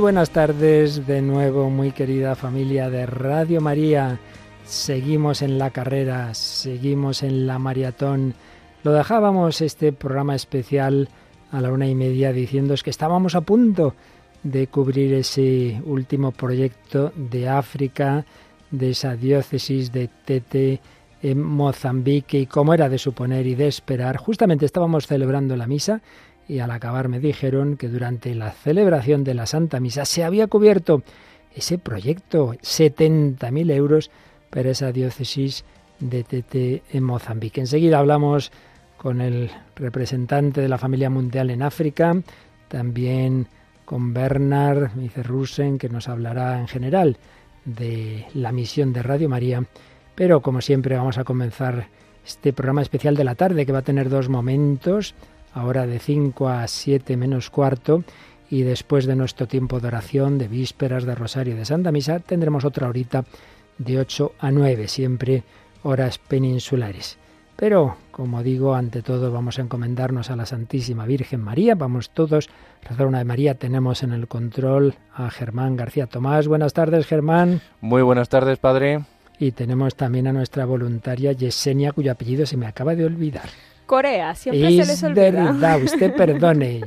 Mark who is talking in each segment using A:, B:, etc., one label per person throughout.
A: Buenas tardes de nuevo, muy querida familia de Radio María. Seguimos en la carrera, seguimos en la maratón. Lo dejábamos este programa especial a la una y media diciéndoos que estábamos a punto de cubrir ese último proyecto de África, de esa diócesis de Tete en Mozambique y como era de suponer y de esperar, justamente estábamos celebrando la misa y al acabar me dijeron que durante la celebración de la Santa Misa se había cubierto ese proyecto, 70.000 euros para esa diócesis de Tete en Mozambique. Enseguida hablamos con el representante de la familia mundial en África, también con Bernard que nos hablará en general de la misión de Radio María. Pero como siempre vamos a comenzar este programa especial de la tarde que va a tener dos momentos, ahora de 5 a 7 menos cuarto y después de nuestro tiempo de oración, de vísperas, de rosario, de Santa Misa, tendremos otra horita de 8 a 9, siempre horas peninsulares. Pero, como digo, ante todo vamos a encomendarnos a la Santísima Virgen María. Vamos todos a rezar una de María. Tenemos en el control a Germán García Tomás. Buenas tardes, Germán.
B: Muy buenas tardes, padre.
A: Y tenemos también a nuestra voluntaria Yesenia, cuyo apellido se me acaba de olvidar.
C: Corea, siempre se les olvida.
A: verdad, usted perdone.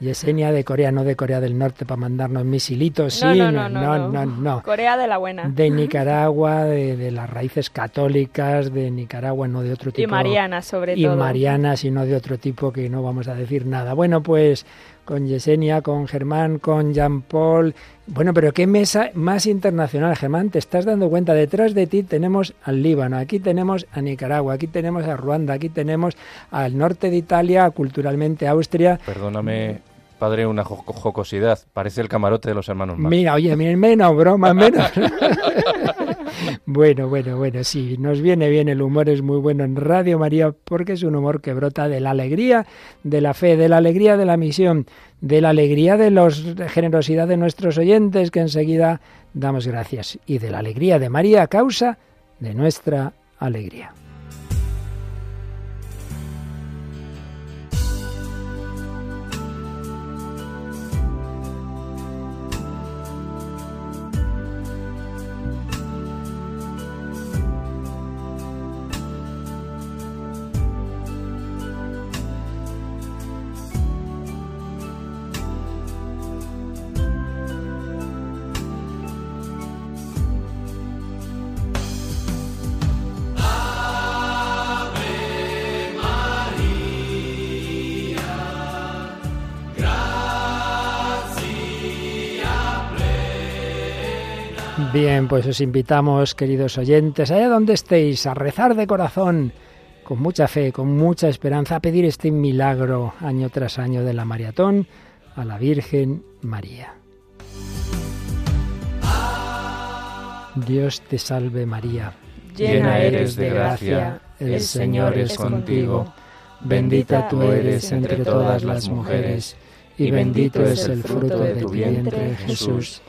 A: Yesenia de Corea, no de Corea del Norte, para mandarnos misilitos. Sí,
C: no, no, no, no, no, Corea de la buena.
A: De Nicaragua, de, las raíces católicas de Nicaragua, no de otro tipo.
C: Y marianas, sobre
A: todo.
C: Y
A: marianas, y no de otro tipo que no vamos a decir nada. Bueno, pues con Yesenia, con Germán, con Jean Paul. Bueno, pero qué mesa más internacional, Germán. Te estás dando cuenta, detrás de ti tenemos al Líbano, aquí tenemos a Nicaragua, aquí tenemos a Ruanda, aquí tenemos al norte de Italia, culturalmente Austria.
B: Perdóname, padre, una jocosidad. Parece el camarote de los hermanos Marx.
A: Mira, oye, menos broma, menos. bueno, bueno, bueno, sí, nos viene bien, el humor es muy bueno en Radio María porque es un humor que brota de la alegría de la fe, de la alegría de la misión, de la alegría de la generosidad de nuestros oyentes que enseguida damos gracias y de la alegría de María a causa de nuestra alegría. Bien, pues os invitamos, queridos oyentes, allá donde estéis, a rezar de corazón, con mucha fe, con mucha esperanza, a pedir este milagro año tras año de la maratón a la Virgen María. Dios te salve María,
C: llena eres de gracia, el Señor es contigo, bendita tú eres entre todas las mujeres, y bendito es el fruto de tu vientre Jesús.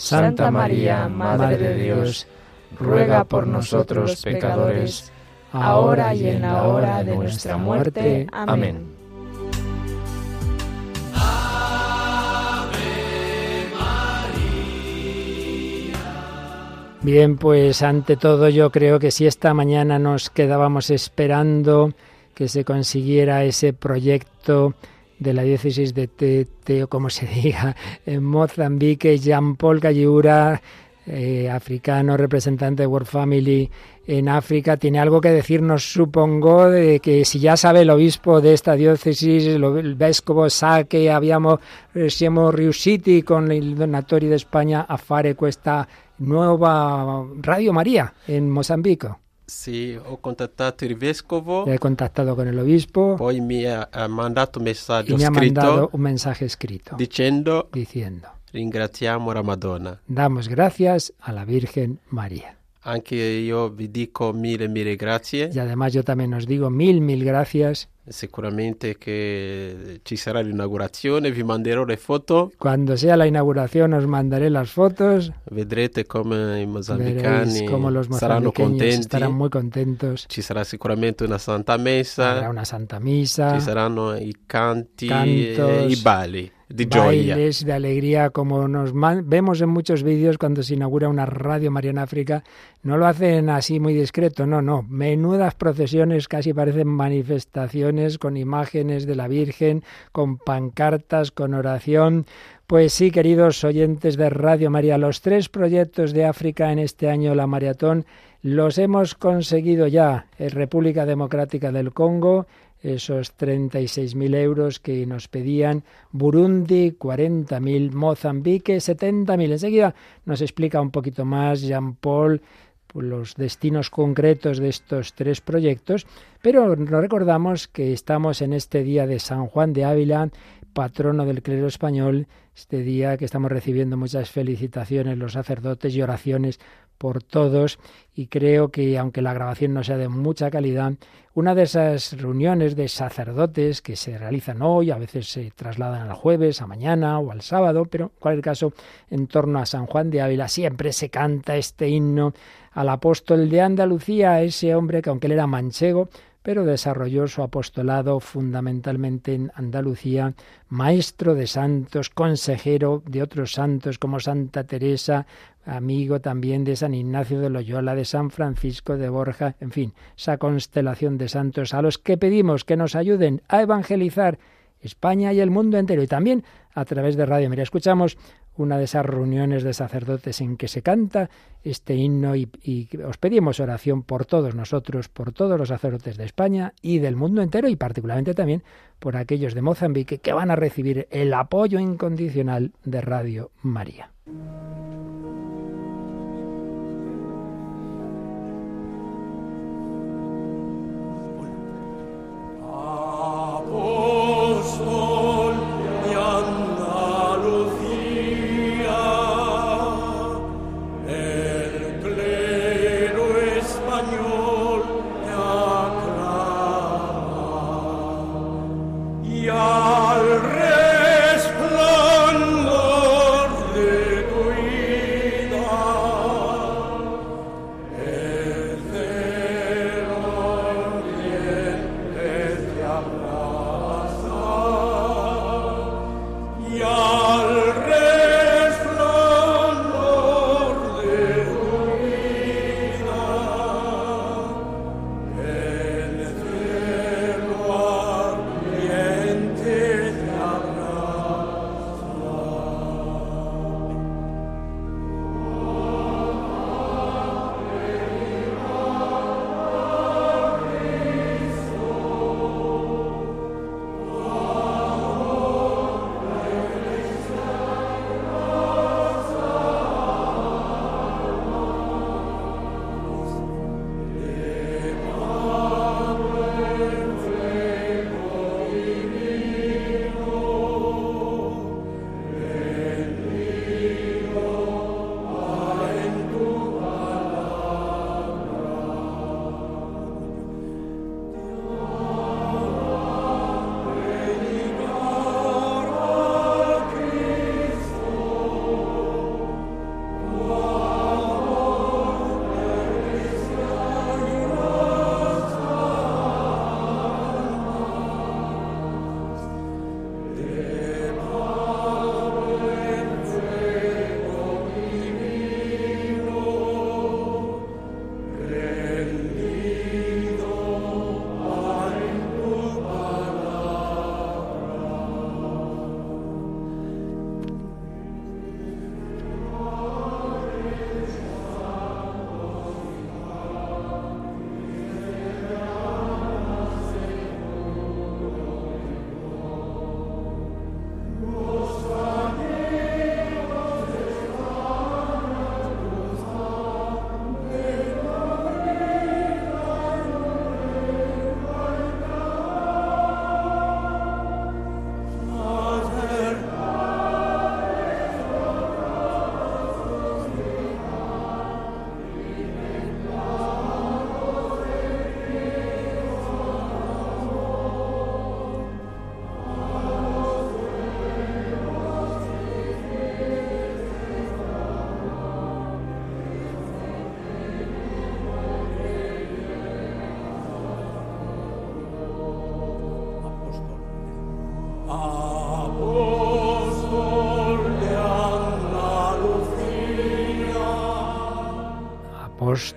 C: Santa María, Madre de Dios, ruega por nosotros pecadores, ahora y en la hora de nuestra muerte. Amén.
A: Bien, pues ante todo yo creo que si esta mañana nos quedábamos esperando que se consiguiera ese proyecto de la diócesis de Tete, o como se diga, en Mozambique, Jean-Paul Galliura, eh, africano, representante de World Family en África, tiene algo que decirnos, supongo, de que si ya sabe el obispo de esta diócesis, el vescovo sa que habíamos eh, siamo riusciti con el donatorio de España a fare questa nueva Radio María en Mozambique.
D: Sì, ho contattato il vescovo.
A: He contactado con el obispo.
D: Poi mi ha, ha mandato un messaggio
A: y me. Ha mandado un mensaje escrito.
D: Dicendo.
A: Diciendo.
D: Ringraziamo la Madonna.
A: Damos gracias a la Virgen María.
D: Anche io vi dico mille, mille grazie.
A: Y además yo también os digo mil, mil gracias.
D: Sicuramente che ci sarà l'inaugurazione, vi manderò le foto.
A: Cuando sea la inauguración os mandaré las fotos.
D: Vedrete come i mozambicani
A: como los
D: saranno contenti.
A: Estarán muy contentos.
D: Ci sarà sicuramente una santa messa.
A: Habrá una santa misa.
D: Ci saranno i canti
A: cantos,
D: e i balli. de
A: bailes, de alegría, como nos vemos en muchos vídeos cuando se inaugura una radio María en África. No lo hacen así muy discreto, no, no. Menudas procesiones, casi parecen manifestaciones con imágenes de la Virgen, con pancartas, con oración. Pues sí, queridos oyentes de Radio María, los tres proyectos de África en este año, la maratón, los hemos conseguido ya. En República Democrática del Congo, esos 36.000 euros que nos pedían, Burundi 40.000, Mozambique 70.000. Enseguida nos explica un poquito más Jean-Paul pues, los destinos concretos de estos tres proyectos, pero nos recordamos que estamos en este día de San Juan de Ávila, patrono del clero español, este día que estamos recibiendo muchas felicitaciones los sacerdotes y oraciones por todos y creo que aunque la grabación no sea de mucha calidad, una de esas reuniones de sacerdotes que se realizan hoy, a veces se trasladan al jueves, a mañana o al sábado, pero en cualquier caso en torno a San Juan de Ávila siempre se canta este himno al apóstol de Andalucía, ese hombre que aunque él era manchego, pero desarrolló su apostolado fundamentalmente en Andalucía, maestro de santos, consejero de otros santos como Santa Teresa, amigo también de San Ignacio de Loyola, de San Francisco de Borja, en fin, esa constelación de santos a los que pedimos que nos ayuden a evangelizar España y el mundo entero. Y también a través de Radio María. Escuchamos una de esas reuniones de sacerdotes en que se canta este himno y, os pedimos oración por todos nosotros, por todos los sacerdotes de España y del mundo entero y particularmente también por aquellos de Mozambique que van a recibir el apoyo incondicional de Radio María.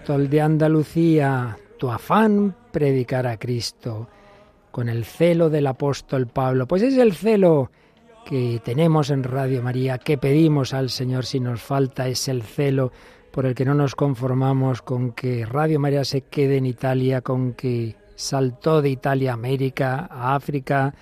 A: Apóstol de Andalucía, tu afán predicar a Cristo, con el celo del apóstol Pablo. Pues es el celo que tenemos en Radio María, que pedimos al Señor si nos falta, es el celo por el que no nos conformamos con que Radio María se quede en Italia, con que saltó de Italia a América, a África,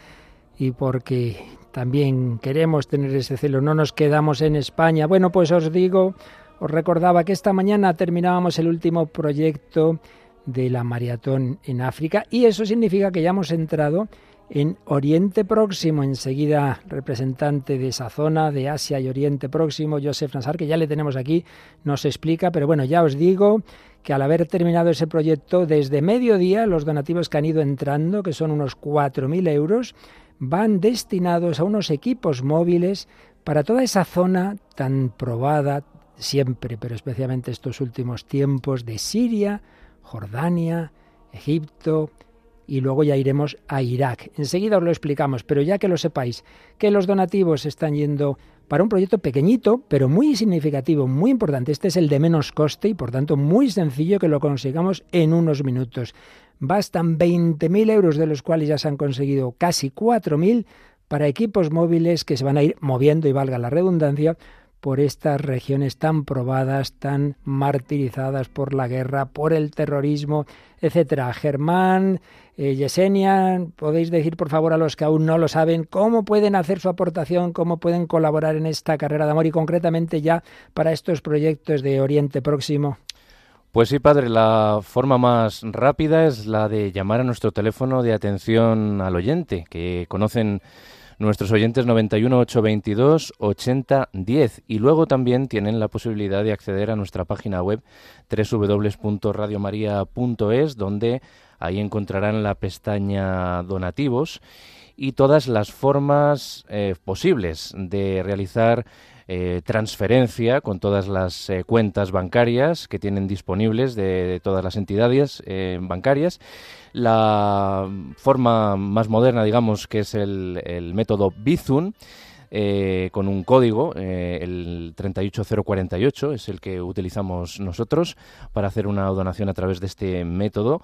A: y porque también queremos tener ese celo, no nos quedamos en España. Bueno, pues os digo, os recordaba que esta mañana terminábamos el último proyecto de la maratón en África y eso significa que ya hemos entrado en Oriente Próximo. Enseguida, representante de esa zona de Asia y Oriente Próximo, Joseph Nassar, que ya le tenemos aquí, nos explica, pero bueno, ya os digo que al haber terminado ese proyecto, desde mediodía los donativos que han ido entrando, que son unos 4.000 euros, van destinados a unos equipos móviles para toda esa zona tan probada siempre, pero especialmente estos últimos tiempos, de Siria, Jordania, Egipto, y luego ya iremos a Irak. Enseguida os lo explicamos, pero ya que lo sepáis, que los donativos están yendo para un proyecto pequeñito, pero muy significativo, muy importante. Este es el de menos coste y por tanto muy sencillo que lo consigamos en unos minutos. Bastan 20.000 euros, de los cuales ya se han conseguido casi 4.000 para equipos móviles que se van a ir moviendo, y valga la redundancia, por estas regiones tan probadas, tan martirizadas por la guerra, por el terrorismo, etcétera. Germán, eh, Yesenia, podéis decir por favor a los que aún no lo saben cómo pueden hacer su aportación, cómo pueden colaborar en esta carrera de amor y concretamente ya para estos proyectos de Oriente Próximo.
B: Pues sí, padre, la forma más rápida es la de llamar a nuestro teléfono de atención al oyente, que conocen nuestros oyentes 91 822 8010 y luego también tienen la posibilidad de acceder a nuestra página web www.radiomaria.es donde ahí encontrarán la pestaña donativos y todas las formas eh, posibles de realizar eh, transferencia con todas las eh, cuentas bancarias que tienen disponibles de, todas las entidades eh, bancarias. La forma más moderna, digamos, que es el, método Bizum. con un código, el 38048 es el que utilizamos nosotros para hacer una donación a través de este método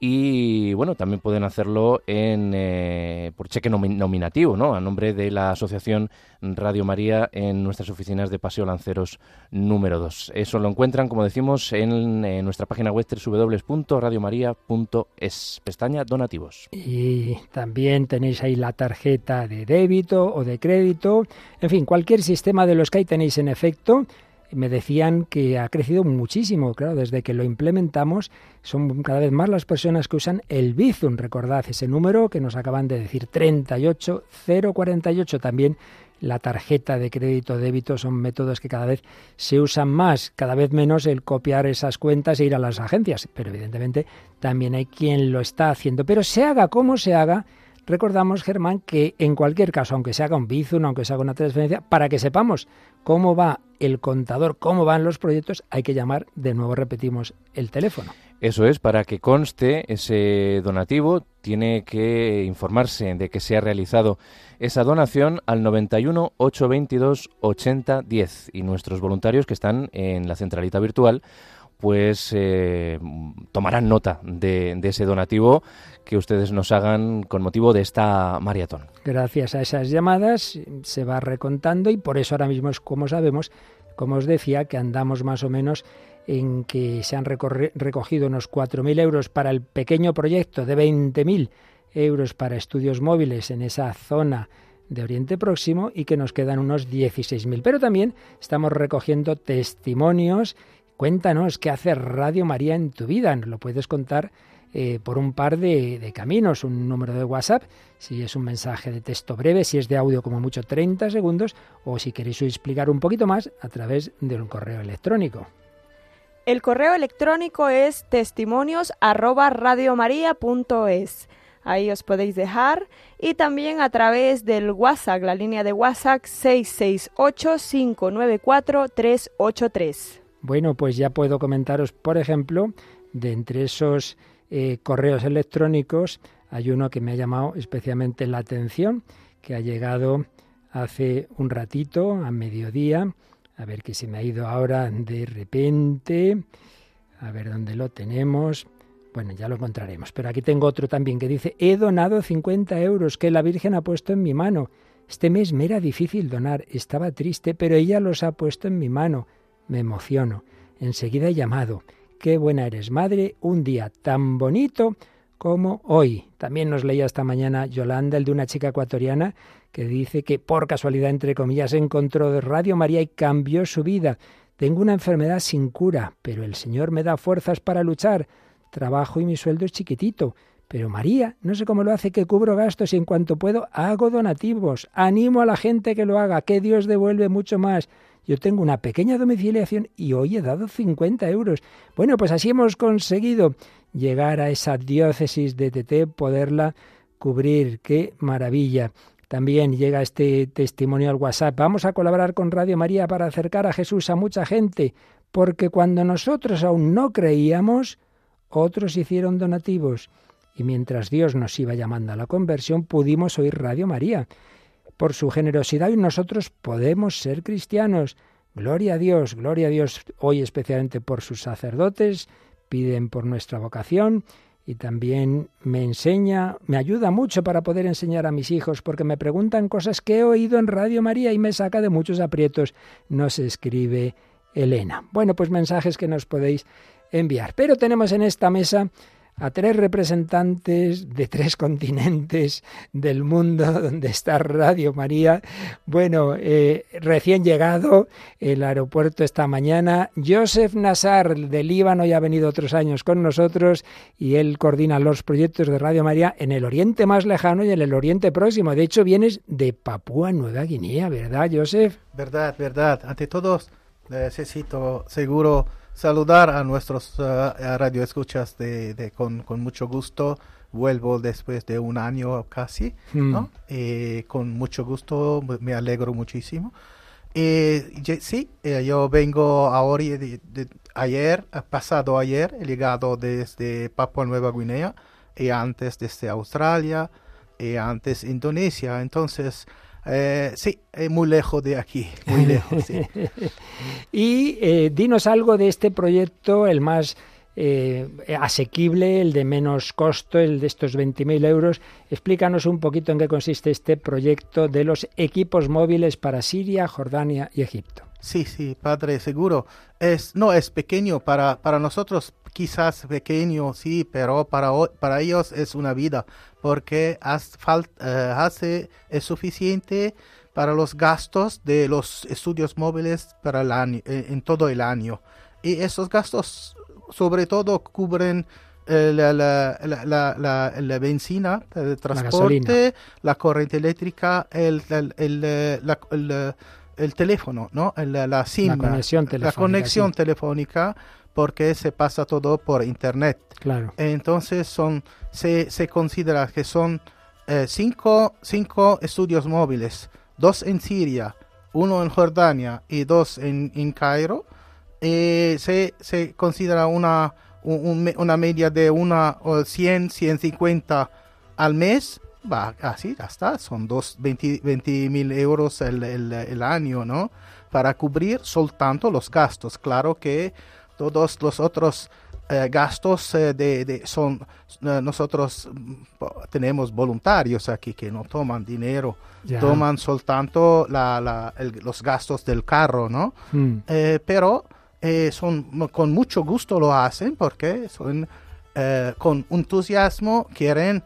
B: y bueno, también pueden hacerlo en, eh, por cheque nominativo, ¿no? A nombre de la Asociación Radio María en nuestras oficinas de Paseo Lanceros número 2. Eso lo encuentran, como decimos, en, nuestra página web www.radiomaria.es, pestaña donativos.
A: Y también tenéis ahí la tarjeta de débito o de crédito, en fin, cualquier sistema de los que ahí tenéis en efecto me decían que ha crecido muchísimo, claro, desde que lo implementamos son cada vez más las personas que usan el Bizum, recordad ese número que nos acaban de decir, 38048, también la tarjeta de crédito débito son métodos que cada vez se usan más, cada vez menos el copiar esas cuentas e ir a las agencias, pero evidentemente también hay quien lo está haciendo, pero se haga como se haga, Recordamos, Germán, que en cualquier caso, aunque se haga un Bizum, aunque se haga una transferencia, para que sepamos cómo va el contador, cómo van los proyectos, hay que llamar, de nuevo repetimos, el teléfono.
B: Eso es, para que conste ese donativo, tiene que informarse de que se ha realizado esa donación al 91 822 80 10 y nuestros voluntarios que están en la centralita virtual pues eh, tomarán nota de, ese donativo que ustedes nos hagan con motivo de esta maratón.
A: Gracias a esas llamadas se va recontando y por eso ahora mismo es como sabemos, como os decía, que andamos más o menos en que se han recogido unos 4.000 euros para el pequeño proyecto de 20.000 euros para estudios móviles en esa zona de Oriente Próximo y que nos quedan unos 16.000. Pero también estamos recogiendo testimonios Cuéntanos qué hace Radio María en tu vida. Nos lo puedes contar eh, por un par de, caminos, un número de WhatsApp, si es un mensaje de texto breve, si es de audio como mucho 30 segundos, o si queréis explicar un poquito más a través de un correo electrónico.
C: El correo electrónico es testimonios Ahí os podéis dejar y también a través del WhatsApp, la línea de WhatsApp 668 594 383.
A: Bueno, pues ya puedo comentaros, por ejemplo, de entre esos eh, correos electrónicos, hay uno que me ha llamado especialmente la atención, que ha llegado hace un ratito, a mediodía, a ver que se me ha ido ahora de repente. A ver dónde lo tenemos. Bueno, ya lo encontraremos. Pero aquí tengo otro también que dice, he donado 50 euros que la Virgen ha puesto en mi mano. Este mes me era difícil donar, estaba triste, pero ella los ha puesto en mi mano. Me emociono. Enseguida he llamado. Qué buena eres, madre, un día tan bonito como hoy. También nos leía esta mañana Yolanda, el de una chica ecuatoriana, que dice que por casualidad, entre comillas, encontró de Radio María y cambió su vida. Tengo una enfermedad sin cura, pero el Señor me da fuerzas para luchar. Trabajo y mi sueldo es chiquitito. Pero María, no sé cómo lo hace, que cubro gastos y en cuanto puedo hago donativos. Animo a la gente que lo haga, que Dios devuelve mucho más. Yo tengo una pequeña domiciliación y hoy he dado 50 euros. Bueno, pues así hemos conseguido llegar a esa diócesis de TT, poderla cubrir. ¡Qué maravilla! También llega este testimonio al WhatsApp. Vamos a colaborar con Radio María para acercar a Jesús a mucha gente, porque cuando nosotros aún no creíamos, otros hicieron donativos. Y mientras Dios nos iba llamando a la conversión, pudimos oír Radio María por su generosidad y nosotros podemos ser cristianos. Gloria a Dios, gloria a Dios hoy especialmente por sus sacerdotes, piden por nuestra vocación y también me enseña, me ayuda mucho para poder enseñar a mis hijos porque me preguntan cosas que he oído en Radio María y me saca de muchos aprietos. Nos escribe Elena. Bueno, pues mensajes que nos podéis enviar. Pero tenemos en esta mesa a tres representantes de tres continentes del mundo donde está Radio María. Bueno, eh, recién llegado el aeropuerto esta mañana, Joseph Nassar del Líbano ya ha venido otros años con nosotros y él coordina los proyectos de Radio María en el Oriente más lejano y en el Oriente próximo. De hecho, vienes de Papúa Nueva Guinea, ¿verdad, Joseph?
E: Verdad, verdad. Ante todos, necesito seguro saludar a nuestros uh, radioescuchas de, de con, con, mucho gusto. Vuelvo después de un año casi, ¿no? Hmm. Eh, con mucho gusto, me alegro muchísimo. Eh, sí, eh, yo vengo ahora, de, ayer, pasado ayer, he llegado desde Papua Nueva Guinea y antes desde Australia y antes Indonesia. Entonces, eh, sí, muy lejos de aquí, muy lejos. Sí.
A: y eh, dinos algo de este proyecto, el más eh, asequible, el de menos costo, el de estos 20.000 euros. Explícanos un poquito en qué consiste este proyecto de los equipos móviles para Siria, Jordania y Egipto.
E: Sí, sí, padre, seguro. Es, no es pequeño para, para nosotros, quizás pequeño, sí, pero para, para ellos es una vida, porque eh, hace, es suficiente para los gastos de los estudios móviles para el año, eh, en todo el año. Y esos gastos sobre todo cubren eh, la, la, la, la, benzina, el transporte, la, corriente eléctrica, el, el, el teléfono, ¿no? la, SIM, la conexión telefónica, porque se pasa todo por internet.
A: Claro.
E: Entonces son, se, se considera que son eh, cinco, cinco, estudios móviles, dos en Siria, uno en Jordania y dos en, en Cairo. Eh, se, se considera una, una media de una 100, 150 al mes va así, ya está, son dos, 20 mil euros el, el, año, ¿no? Para cubrir soltanto los gastos. Claro que todos los otros eh, gastos eh, de, de, son, eh, nosotros mm, tenemos voluntarios aquí que no toman dinero, toman soltanto la, la, los gastos del carro, ¿no? Mm. pero son, con mucho gusto lo hacen porque son, con entusiasmo quieren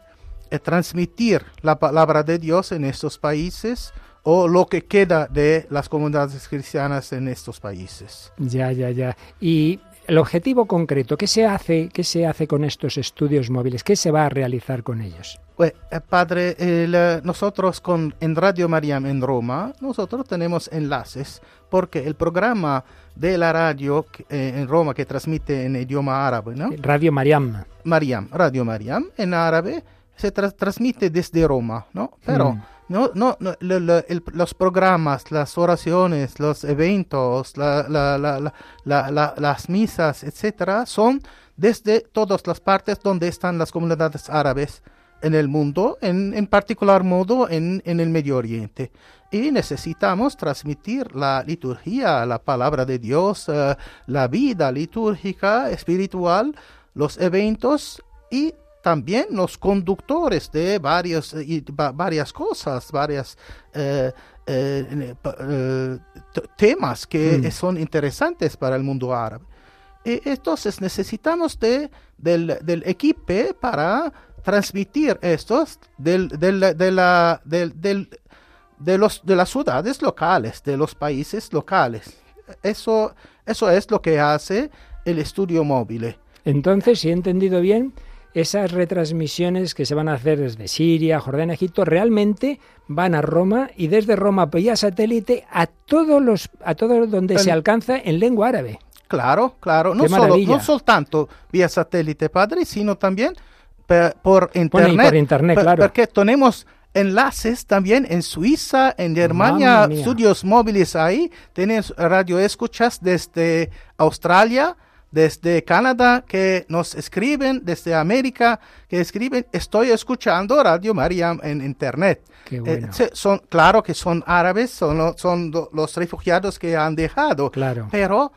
E: transmitir la palabra de Dios en estos países o lo que queda de las comunidades cristianas en estos países.
A: Ya, ya, ya. Y el objetivo concreto, ¿qué se hace, qué se hace con estos estudios móviles? ¿Qué se va a realizar con ellos?
E: Pues, eh, padre, eh, nosotros con, en Radio Mariam en Roma, nosotros tenemos enlaces porque el programa de la radio eh, en Roma que transmite en idioma árabe, ¿no?
A: Radio Mariam.
E: Mariam, Radio Mariam en árabe se transmite desde Roma, ¿no? Pero mm. no, no, los programas, las oraciones, los eventos, las misas, etcétera, son desde todas las partes donde están las comunidades árabes en el mundo, en, en particular modo en, en, el Medio Oriente. Y necesitamos transmitir la liturgia, la palabra de Dios, uh, la vida litúrgica, espiritual, los eventos y también los conductores de varios, y, varias cosas, varias eh, eh, eh, temas que mm. son interesantes para el mundo árabe. Y entonces necesitamos de, del, del equipo para transmitir estos del, del, de, la, del, del, de, los, de las ciudades locales, de los países locales. Eso, eso es lo que hace el estudio móvil.
A: Entonces, si he entendido bien, esas retransmisiones que se van a hacer desde Siria, Jordania, Egipto, realmente van a Roma y desde Roma vía satélite a todos los a todo donde se alcanza en lengua árabe.
E: Claro, claro, no solo, no solo tanto vía satélite, padre, sino también por internet.
A: por internet, claro.
E: Porque tenemos enlaces también en Suiza, en Germania, estudios móviles ahí, tienes radio escuchas desde Australia, desde Canadá que nos escriben, desde América que escriben, estoy escuchando Radio María en Internet.
A: Eh,
E: son, claro que son árabes, son, son los refugiados que han dejado,
A: claro.
E: pero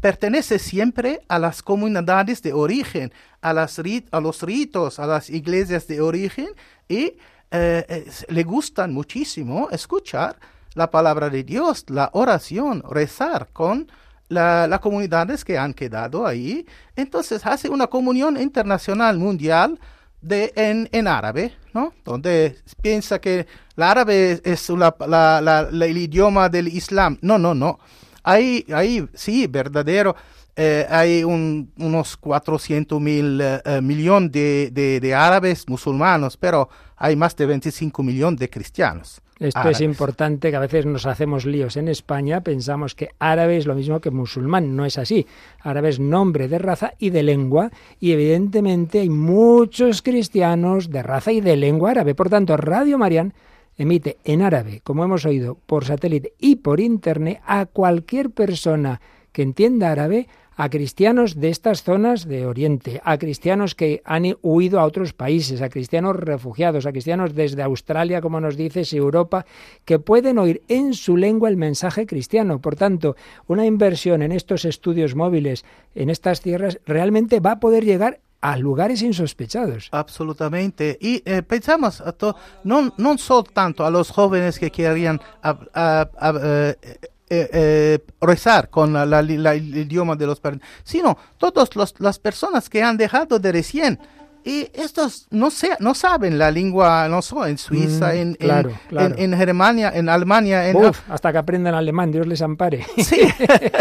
E: pertenece siempre a las comunidades de origen, a, las a los ritos, a las iglesias de origen y eh, le gustan muchísimo escuchar la palabra de Dios, la oración, rezar con las comunidades que han quedado ahí. Entonces hace una comunión internacional mundial de, en, en árabe, ¿no? Donde piensa que el árabe es el idioma del Islam. No, no, no. Ahí, ahí sí, verdadero. Eh, hay unos 400 mil eh, eh, millones de, de, de, árabes musulmanos, pero hay más de 25 millones de cristianos.
A: Esto es importante, que a veces nos hacemos líos en España, pensamos que árabe es lo mismo que musulmán, no es así. Árabe es nombre de raza y de lengua, y evidentemente hay muchos cristianos de raza y de lengua árabe. Por tanto, Radio Marián emite en árabe, como hemos oído, por satélite y por internet a cualquier persona que entienda árabe a cristianos de estas zonas de Oriente, a cristianos que han huido a otros países, a cristianos refugiados, a cristianos desde Australia, como nos dices, Europa, que pueden oír en su lengua el mensaje cristiano. Por tanto, una inversión en estos estudios móviles en estas tierras realmente va a poder llegar a lugares insospechados.
E: Absolutamente. Y eh, pensamos, no, no solo tanto a los jóvenes que querían eh, eh, eh, rezar con el idioma de los sino todas las personas que han dejado de recién. Y estos no, no saben la lengua, no sé, en Suiza, mm, en, en, en, Germania, en Alemania. En
A: hasta que aprendan alemán, Dios les ampare.
E: Sí.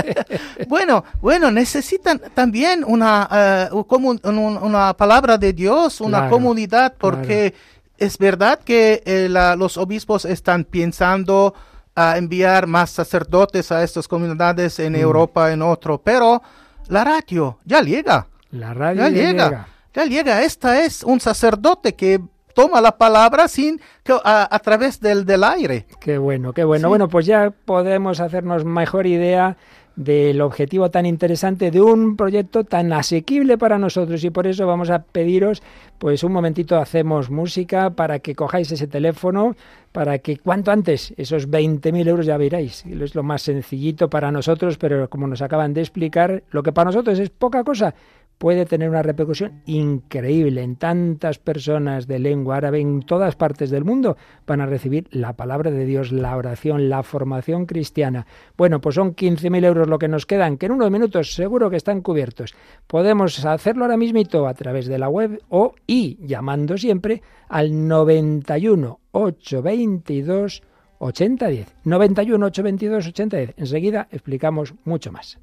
E: bueno, bueno, necesitan también una, uh, una palabra de Dios, una comunidad, porque es verdad que eh, los obispos están pensando a enviar más sacerdotes a estas comunidades en mm. Europa, en otro, pero la radio ya llega.
A: La radio ya, llega.
E: Ya llega. Esta es un sacerdote que toma la palabra sin a, través del, del aire.
A: Qué bueno, qué bueno. Bueno, pues ya podemos hacernos mejor idea del objetivo tan interesante de un proyecto tan asequible para nosotros. Y por eso vamos a pediros pues un momentito hacemos música para que cojáis ese teléfono para que cuanto antes esos 20.000 euros ya veréis es lo más sencillito para nosotros pero como nos acaban de explicar lo que para nosotros es poca cosa puede tener una repercusión increíble en tantas personas de lengua árabe en todas partes del mundo van a recibir la palabra de Dios, la oración, la formación cristiana. Bueno, pues son 15.000 euros lo que nos quedan, que en unos minutos seguro que están cubiertos. Podemos hacerlo ahora mismo a través de la web o y llamando siempre al 91 822 8010. 91 822 8010. Enseguida explicamos mucho más.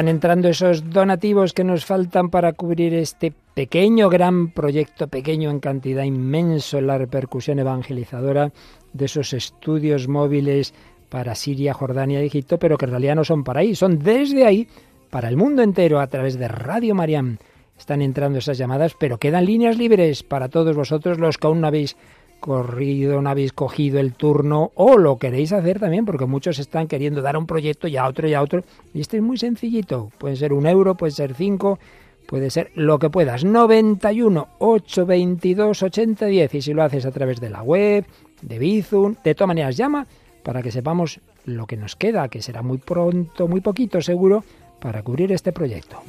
F: Están entrando esos donativos que nos faltan para cubrir este pequeño, gran proyecto, pequeño en cantidad, inmenso en la repercusión evangelizadora de esos estudios móviles para Siria, Jordania y Egipto, pero que en realidad no son para ahí, son desde ahí para el mundo entero a través de Radio Mariam. Están entrando esas llamadas, pero quedan líneas libres para todos vosotros los que aún no habéis corrido, no habéis cogido el turno o lo queréis hacer también, porque muchos están queriendo dar un proyecto y a otro y a otro. Y este es muy sencillito. Puede ser un euro, puede ser cinco, puede ser lo que puedas. 91 822 8010. Y si lo haces a través de la web, de Bizum, de todas maneras llama para que sepamos lo que nos queda, que será muy pronto, muy poquito seguro, para cubrir este proyecto.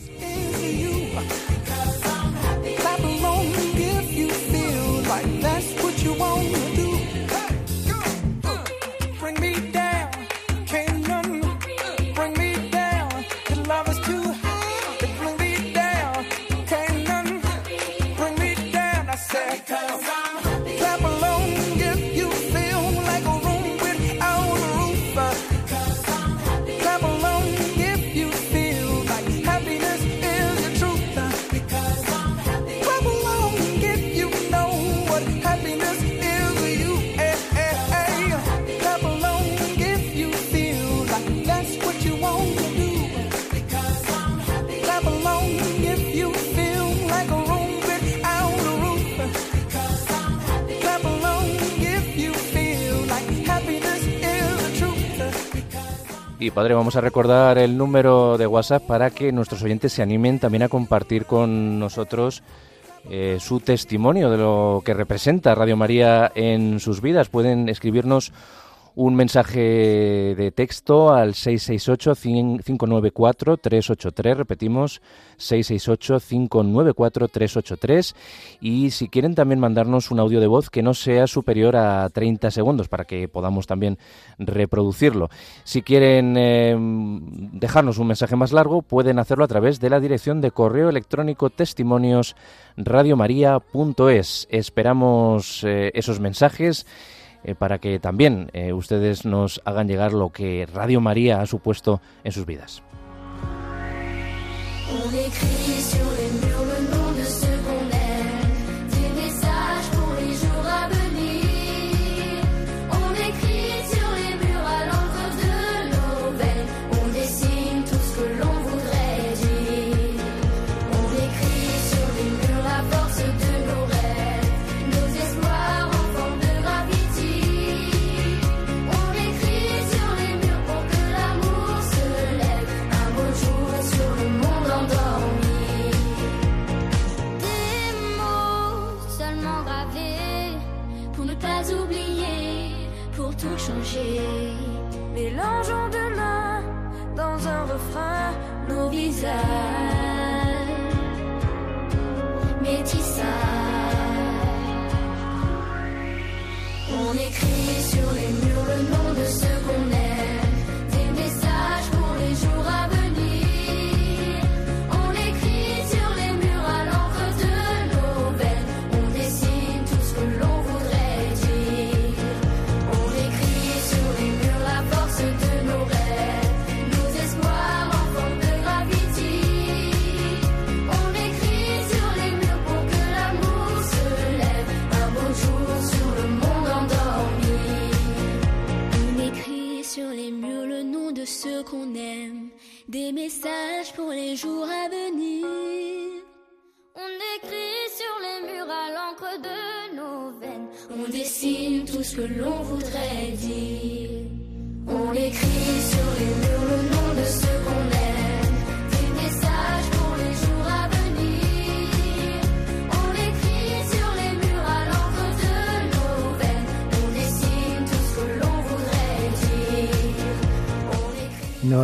G: Y padre, vamos a recordar el número de WhatsApp para que nuestros oyentes se animen también a compartir con nosotros eh, su testimonio de lo que representa Radio María en sus vidas. Pueden escribirnos un mensaje de texto al 668-594-383, repetimos, 668-594-383 y si quieren también mandarnos un audio de voz que no sea superior a 30 segundos para que podamos también reproducirlo. Si quieren eh, dejarnos un mensaje más largo, pueden hacerlo a través de la dirección de correo electrónico testimonios radiomaria.es. Esperamos eh, esos mensajes eh, para que también eh, ustedes nos hagan llegar lo que Radio María ha supuesto en sus vidas.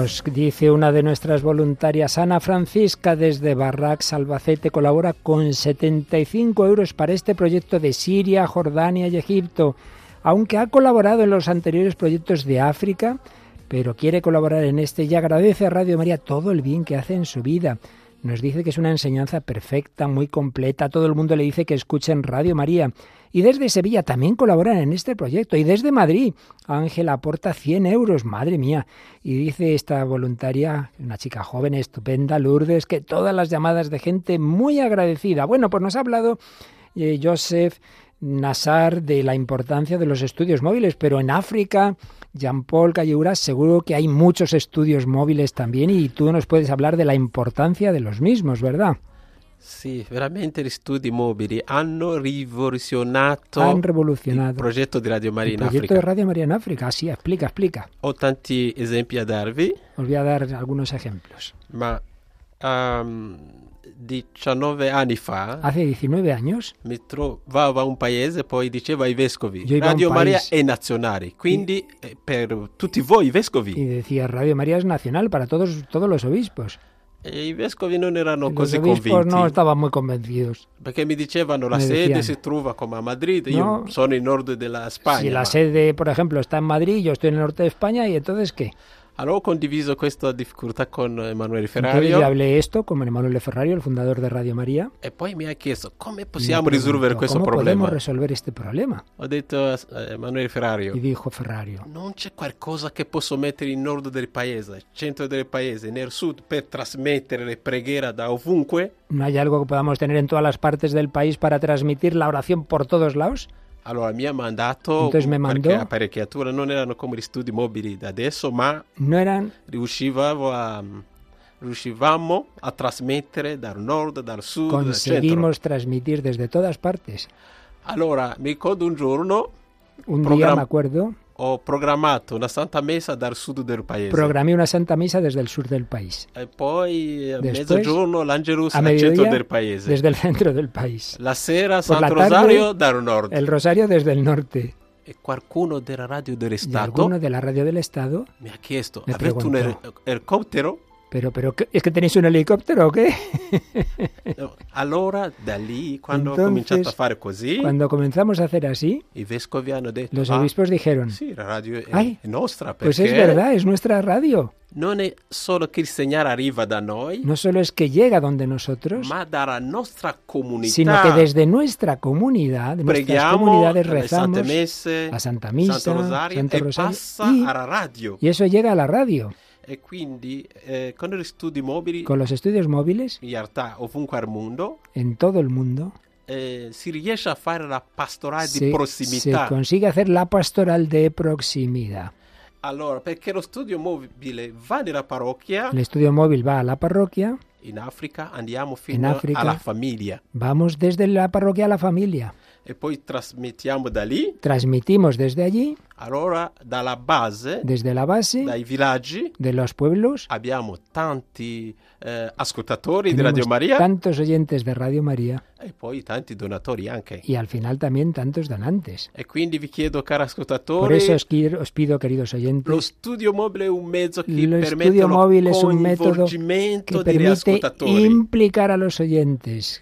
H: Nos
A: dice una de nuestras voluntarias, Ana Francisca, desde Barrac, Albacete, colabora con 75 euros para este proyecto de Siria, Jordania y Egipto. Aunque ha colaborado en los anteriores proyectos de África, pero quiere colaborar en este y agradece a Radio María todo el bien que hace en su vida. Nos dice que es una enseñanza perfecta, muy completa. Todo el mundo le dice que escuchen Radio María. Y desde Sevilla también colaboran en este proyecto. Y desde Madrid, Ángela aporta 100 euros, madre mía. Y dice esta voluntaria, una chica joven, estupenda, Lourdes, que todas las llamadas de gente muy agradecida. Bueno, pues nos ha hablado eh, Joseph Nassar de la importancia de los estudios móviles, pero en África, Jean-Paul Cayura, seguro que hay muchos estudios móviles también y tú nos puedes hablar de la importancia de los mismos, ¿verdad?
D: Sì, veramente gli studi mobili hanno rivoluzionato
A: Han revolucionado
D: il progetto di Radio Maria
A: el
D: in
A: proyecto
D: Africa.
A: de Radio María en África. Así, explica, explica.
D: Ho tanti esempi a darvi,
A: Os voy a dar algunos ejemplos.
D: ma um, 19 anni fa
A: Hace 19 años
D: mi trovavo a un paese poi diceva ai vescovi Radio Maria
A: paese-
D: è nazionale, quindi eh, per tutti voi vescovi.
A: y decía Radio María es nacional para todos, todos los obispos.
D: E i vescovi non erano
A: Y los
D: così
A: obispos
D: convinti.
A: no estaban muy convencidos.
D: Perché mi dicevano la
A: Mi
D: sede
A: decían.
D: si trova come a Madrid,
A: No.
D: io sono in nord della Spagna.
A: si la
D: ma-
A: sede, por ejemplo, está en Madrid, yo estoy en el norte de España, ¿y entonces qué?
D: Allora ho condiviso questa difficoltà con Emanuele
A: Entonces
D: Ferrario
A: hablé esto con Emanuele Ferrario, el fundador de Radio María.
D: e poi mi ha chiesto come possiamo risolvere questo
A: ¿Cómo
D: problema.
A: podemos resolver este problema?
D: Ho detto a Emanuele Ferrario,
A: Y dijo Ferrario,
D: non c'è qualcosa che posso mettere in nord del paese, centro del paese, nel sud per trasmettere le preghiere da ovunque?
A: ¿no hay algo que podamos tener en todas las partes del país para transmitir la oración por todos lados?
D: Allora mi ha mandato perché apparecchiature non erano come gli studi mobili da adesso, ma
A: eran
D: riuscivamo a, riuscivamo a trasmettere dal nord, dal sud, dal centro.
A: conseguimos transmitir desde todas partes.
D: Allora mi ricordo un giorno
A: Un día
D: Program-
A: me acuerdo,
D: ho programmato una Santa Messa dal sud del paese.
A: programé una Santa Misa desde el sur del país,
D: e poi a
A: Después,
D: mezzogiorno l'Angelus
A: a
D: al centro
A: mediodía
D: del paese.
A: desde el centro del país.
D: La sera
A: Por la
D: Santo
A: tarde,
D: Rosario dal nord.
A: El Rosario desde el norte.
D: E qualcuno della radio dello
A: Y
D: Stato
A: alguno de la radio del Estado,
D: mi ha chiesto, avete un
A: preguntò.
D: Er-
A: pero, pero ¿qué- ¿es que tenéis un helicóptero o qué?
D: No. Allora da lì, quando
A: Entonces,
D: a fare così,
A: Cuando comenzamos a hacer así,
D: hanno detto,
A: los
D: ah,
A: obispos dijeron,
D: sì, la radio
A: Ay,
D: è nostra,
A: pues es verdad, es nuestra radio.
D: non è solo che il segnale arriva da noi,
A: No solo es que llega donde nosotros,
D: ma dalla nostra comunità.
A: sino que desde nuestra comunidad, de nuestras comunidades rezamos
D: messe,
A: la Santa Misa,
D: Santo Rosario
A: Santo
D: e
A: Rosario,
D: passa
A: y-
D: alla radio.
A: y eso llega a la radio.
D: E quindi eh, con gli studi mobili,
A: Con los estudios móviles,
D: in realtà ovunque al mondo,
A: en todo el mundo,
D: eh, si riesce a fare la pastorale
A: se,
D: di
A: se
D: prossimità.
A: consigue hacer la pastoral de proximidad.
D: Allora, perché lo studio mobile va nella parrocchia,
A: El estudio móvil va a la parroquia,
D: in Africa andiamo
A: In
D: fino
A: Africa.
D: alla famiglia
A: vamos desde la parroquia a la familia,
D: e poi trasmettiamo da lì.
A: transmitimos desde allí,
D: Allora, dalla base,
A: desde la base
D: dai villaggi,
A: de los pueblos,
D: abbiamo tanti eh, ascoltatori di Radio Maria
A: tantos oyentes de Radio María
D: e poi tanti donatori anche.
A: y al final también tantos donantes.
D: E quindi vi chiedo, cari
A: Por
D: ascoltatori,
A: eso os, quiero- os pido, queridos
D: lo
A: oyentes,
D: studio mobile è un mezzo che
A: lo
D: permette lo
A: móvil es un método que permite implicar a los oyentes.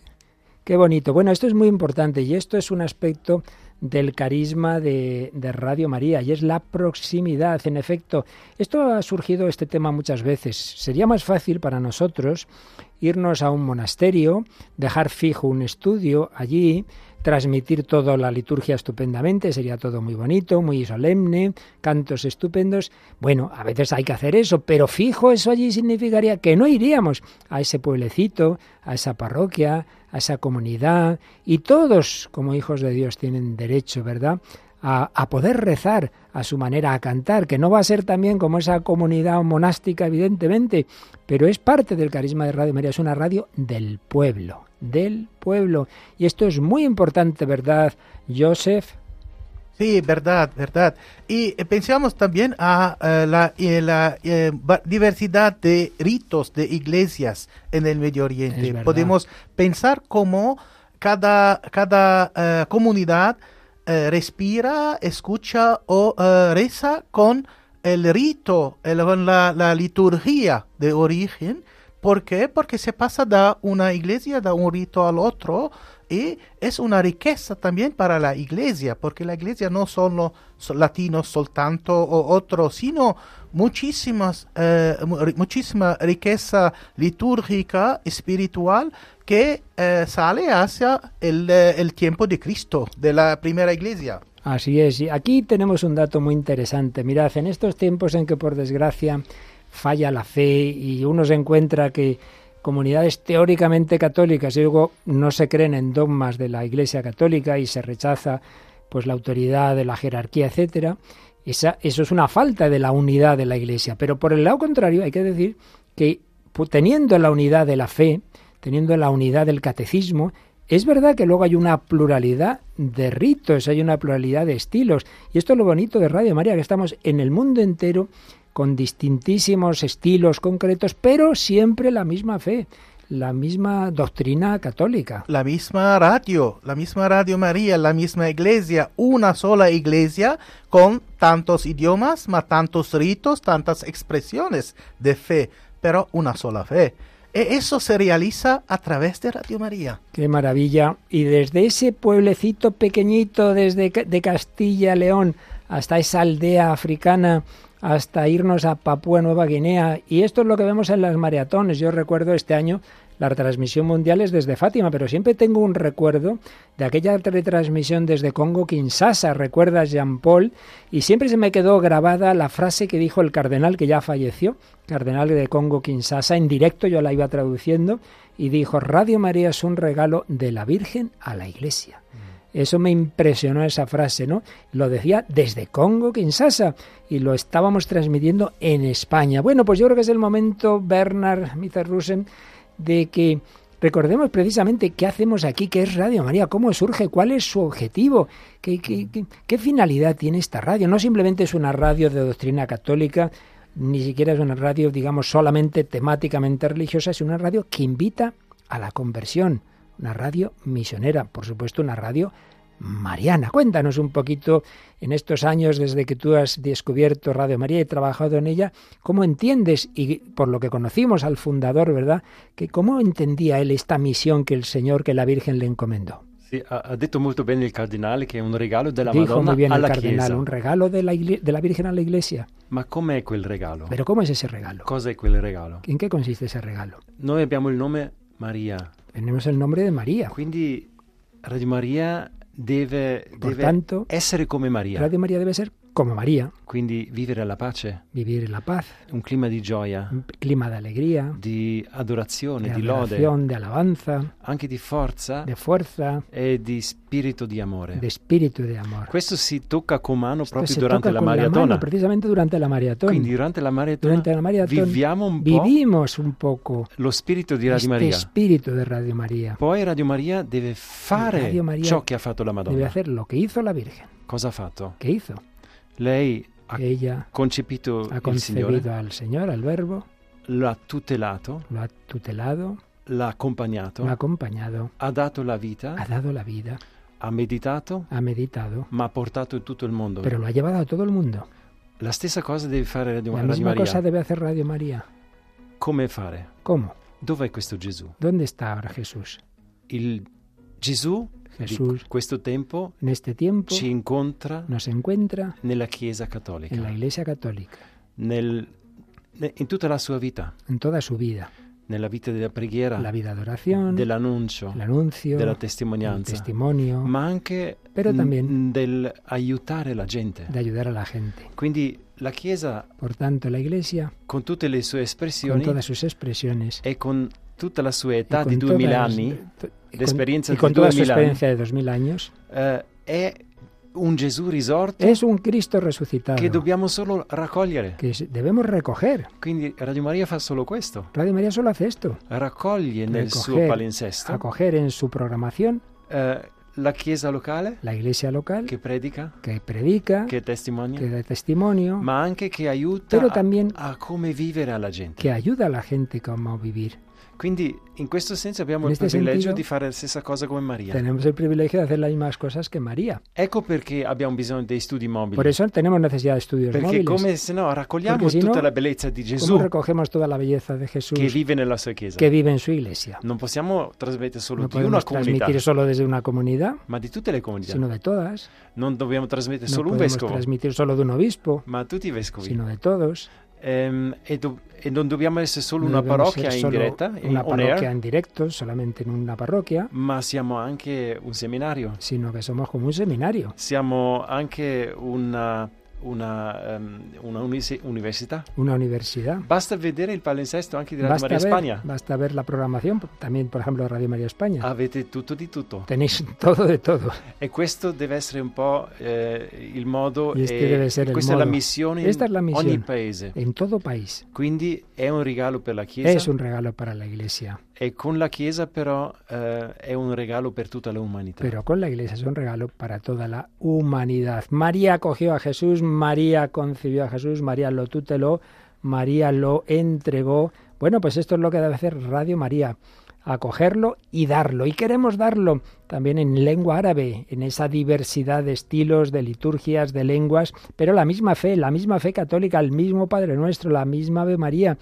A: Qué bonito. Bueno, esto es muy importante y esto es un aspecto del carisma de, de Radio María y es la proximidad. En efecto, esto ha surgido este tema muchas veces. Sería más fácil para nosotros irnos a un monasterio, dejar fijo un estudio allí, transmitir toda la liturgia estupendamente, sería todo muy bonito, muy solemne, cantos estupendos. Bueno, a veces hay que hacer eso, pero fijo eso allí significaría que no iríamos a ese pueblecito, a esa parroquia, a esa comunidad, y todos, como hijos de Dios, tienen derecho, ¿verdad? A, poder rezar a su manera, a cantar, que no va a ser también como esa comunidad monástica, evidentemente, pero es parte del carisma de Radio María, es una radio del pueblo, del pueblo. Y esto es muy importante, ¿verdad, Joseph?
E: Sí, verdad, verdad. Y eh, pensamos también a la, eh, la eh, diversidad de ritos de iglesias en el Medio Oriente. Podemos pensar cómo cada, cada comunidad respira, escucha o reza con el rito, el, la, la liturgia de origen. ¿Por qué? Porque se pasa de una iglesia, de un rito al otro, y es una riqueza también para la iglesia, porque la iglesia no son los latinos soltanto o otros, sino muchísimas, eh, muchísima riqueza litúrgica, espiritual, que eh, sale hacia el, eh, el tiempo de Cristo, de la primera iglesia.
A: Así es, y aquí tenemos un dato muy interesante. Mirad, en estos tiempos en que por desgracia falla la fe y uno se encuentra que comunidades teóricamente católicas y luego no se creen en dogmas de la Iglesia católica y se rechaza pues la autoridad de la jerarquía, etcétera. Esa, eso es una falta de la unidad de la Iglesia. Pero por el lado contrario hay que decir que teniendo la unidad de la fe, teniendo la unidad del catecismo, es verdad que luego hay una pluralidad de ritos, hay una pluralidad de estilos. Y esto es lo bonito de Radio María, que estamos en el mundo entero con distintísimos estilos concretos, pero siempre la misma fe, la misma doctrina católica.
E: La misma radio, la misma Radio María, la misma iglesia, una sola iglesia con tantos idiomas, más tantos ritos, tantas expresiones de fe, pero una sola fe. E eso se realiza a través de Radio María.
A: Qué maravilla. Y desde ese pueblecito pequeñito, desde de Castilla León hasta esa aldea africana, hasta irnos a Papúa Nueva Guinea. Y esto es lo que vemos en las maratones. Yo recuerdo este año la retransmisión mundial es desde Fátima, pero siempre tengo un recuerdo de aquella retransmisión desde Congo Kinshasa, recuerdas Jean Paul, y siempre se me quedó grabada la frase que dijo el cardenal que ya falleció, cardenal de Congo Kinshasa, en directo yo la iba traduciendo, y dijo, Radio María es un regalo de la Virgen a la Iglesia. Eso me impresionó esa frase, ¿no? Lo decía desde Congo, Kinshasa, y lo estábamos transmitiendo en España. Bueno, pues yo creo que es el momento, Bernard Mitterrusen, de que recordemos precisamente qué hacemos aquí, qué es Radio María, cómo surge, cuál es su objetivo, qué, qué, qué, qué finalidad tiene esta radio. No simplemente es una radio de doctrina católica, ni siquiera es una radio, digamos, solamente temáticamente religiosa, es una radio que invita a la conversión una radio misionera, por supuesto una radio mariana. Cuéntanos un poquito en estos años desde que tú has descubierto Radio María y trabajado en ella, cómo entiendes y por lo que conocimos al fundador, ¿verdad? Que cómo entendía él esta misión que el Señor, que la Virgen le encomendó.
I: Sí, ha detto molto bene il cardinale che è un regalo della
A: Dijo
I: Madonna
A: muy bien el
I: alla
A: cardenal,
I: Chiesa.
A: un regalo de la, Virgen a la Iglesia.
I: Ma com'è quel regalo?
A: Pero ¿cómo es ese regalo?
I: Cosa è quel regalo?
A: ¿En qué consiste ese regalo?
I: Noi abbiamo il nome Maria,
A: Tenemos el nombre de María.
I: quindi Radio Maria deve,
A: Por
I: deve
A: tanto,
I: essere come Maria,
A: Radio María debe ser como María,
I: quindi vivere la pace,
A: vivir en la paz,
I: un clima di gioia,
A: un clima de alegría,
I: di adorazione,
A: de
I: di lode,
A: de alabanza,
I: anche di forza
A: de fuerza,
I: e di spirito di amore.
A: de espíritu de amor.
I: Questo si tocca con mano
A: Esto
I: proprio durante la
A: la
I: maratona.
A: mano precisamente durante la maratón.
I: Quindi durante la maratona,
A: Durante la maratón
I: viviamo un po'
A: un poco
I: lo spirito di Radio Maria.
A: espíritu de Radio María.
I: Poi Radio Maria deve fare
A: Maria
I: ciò che ha fatto la Madonna.
A: hacer lo que hizo la Virgen.
I: Cosa ha fatto?
A: ¿Qué hizo?
I: Lei ha
A: Ella
I: concepito
A: ha concebido
I: Signore,
A: al Señor, al Verbo,
I: l'ha tutelato,
A: lo ha tutelado,
I: l'ha accompagnato,
A: lo ha acompañado,
I: ha dato la vita,
A: ha dado la vida,
I: ha meditato,
A: ha meditado,
I: ma ha portato in tutto il mondo.
A: pero lo ha llevado a todo el mundo.
I: La stessa cosa deve fare Radio,
A: La
I: Radio
A: misma
I: Maria.
A: cosa debe hacer Radio María.
I: Come fare?
A: ¿Cómo?
I: Dov'è questo Gesù?
A: ¿Dónde está ahora Jesús?
I: Il Gesù
A: Jesús
I: di questo tempo
A: en este tiempo
I: ci incontra
A: nos encuentra
I: nella Chiesa Cattolica,
A: en la Iglesia Católica,
I: nel- ne- in tutta la sua vita,
A: en toda su vida.
I: nella vita della preghiera,
A: La vida de oración,
I: dell'annuncio,
A: el anuncio,
I: della
A: el
I: testimonianza,
A: testimonio,
I: ma anche
A: Però
I: n-
A: también-
I: del aiutare la gente.
A: de ayudar a la gente.
I: Quindi la Chiesa,
A: Por tanto, la Iglesia,
I: con tutte le sue
A: con
I: espressioni
A: todas sus expresiones,
I: e con tutta la sua età di 2000
A: todas-
I: anni,
A: y con-
I: l'esperienza
A: y
I: di
A: con toda su
I: 2000 anni,
A: experiencia de dos mil años,
I: eh, è un Gesù risorto
A: es un Cristo
I: che dobbiamo solo raccogliere. Quindi Radio Maria fa solo questo,
A: Radio solo hace esto,
I: raccoglie nel suo
A: Recoger,
I: palinsesto.
A: acoger en su programación.
I: Eh, la Chiesa locale
A: la iglesia local
I: che predica,
A: que predica,
I: che testimonia,
A: testimonio,
I: ma anche che aiuta a- a, come vivere alla gente.
A: la gente.
I: Quindi in questo senso abbiamo
A: In
I: il
A: este
I: privilegio
A: sentido,
I: di fare la stessa cosa come Maria.
A: Tenemos el privilegio de hacer las mismas cosas que María.
I: Ecco perché abbiamo bisogno dei studi mobili.
A: Por eso tenemos necesidad de estudios
I: perché
A: móviles.
I: come se no raccogliamo
A: si
I: tutta
A: no,
I: la bellezza di
A: ¿Cómo
I: Gesù
A: recogemos toda la belleza de Jesús
I: che vive nella sua chiesa.
A: que vive en su iglesia?
I: Non possiamo trasmettere solo
A: No
I: di una
A: podemos
I: comunità,
A: transmitir solo desde una comunidad,
I: ma di tutte le comunità.
A: sino de todas.
I: Non dobbiamo trasmettere
A: No
I: solo un
A: podemos
I: vescovo,
A: transmitir solo de un obispo,
I: ma tutti i vescovi.
A: sino de todos.
I: Ehm, e, do- e non dobbiamo essere solo una
A: solo
I: diretta, in
A: una parroquia en directo, solamente en una parroquia,
I: ma siamo anche un seminario.
A: sino que somos como un seminario.
I: Siamo anche una, una, ehm, una unisi- università.
A: una universidad.
I: Basta vedere il palinsesto anche di Radio
A: Basta
I: Maria
A: ver,
I: Spagna.
A: basta ver la programación, también por ejemplo Radio María España.
I: Avete tutto di tutto.
A: Tenéis todo de todo.
I: E questo deve essere un po' eh, il modo, e questa è la
A: modo.
I: missione in
A: Esta es la misión.
I: ogni paese.
A: En todo país.
I: Quindi è un regalo per la Chiesa
A: Es un regalo para la Iglesia.
I: E con la eh, un regalo.
A: Pero con la Iglesia es un regalo para toda la humanidad. María acogió a Jesús, María concibió a Jesús, María lo tuteló, María lo entregó. Bueno, pues esto es lo que debe hacer Radio María, acogerlo y darlo. Y queremos darlo también en lengua árabe, en esa diversidad de estilos, de liturgias, de lenguas, pero la misma fe, la misma fe católica, el mismo Padre Nuestro, la misma Ave María,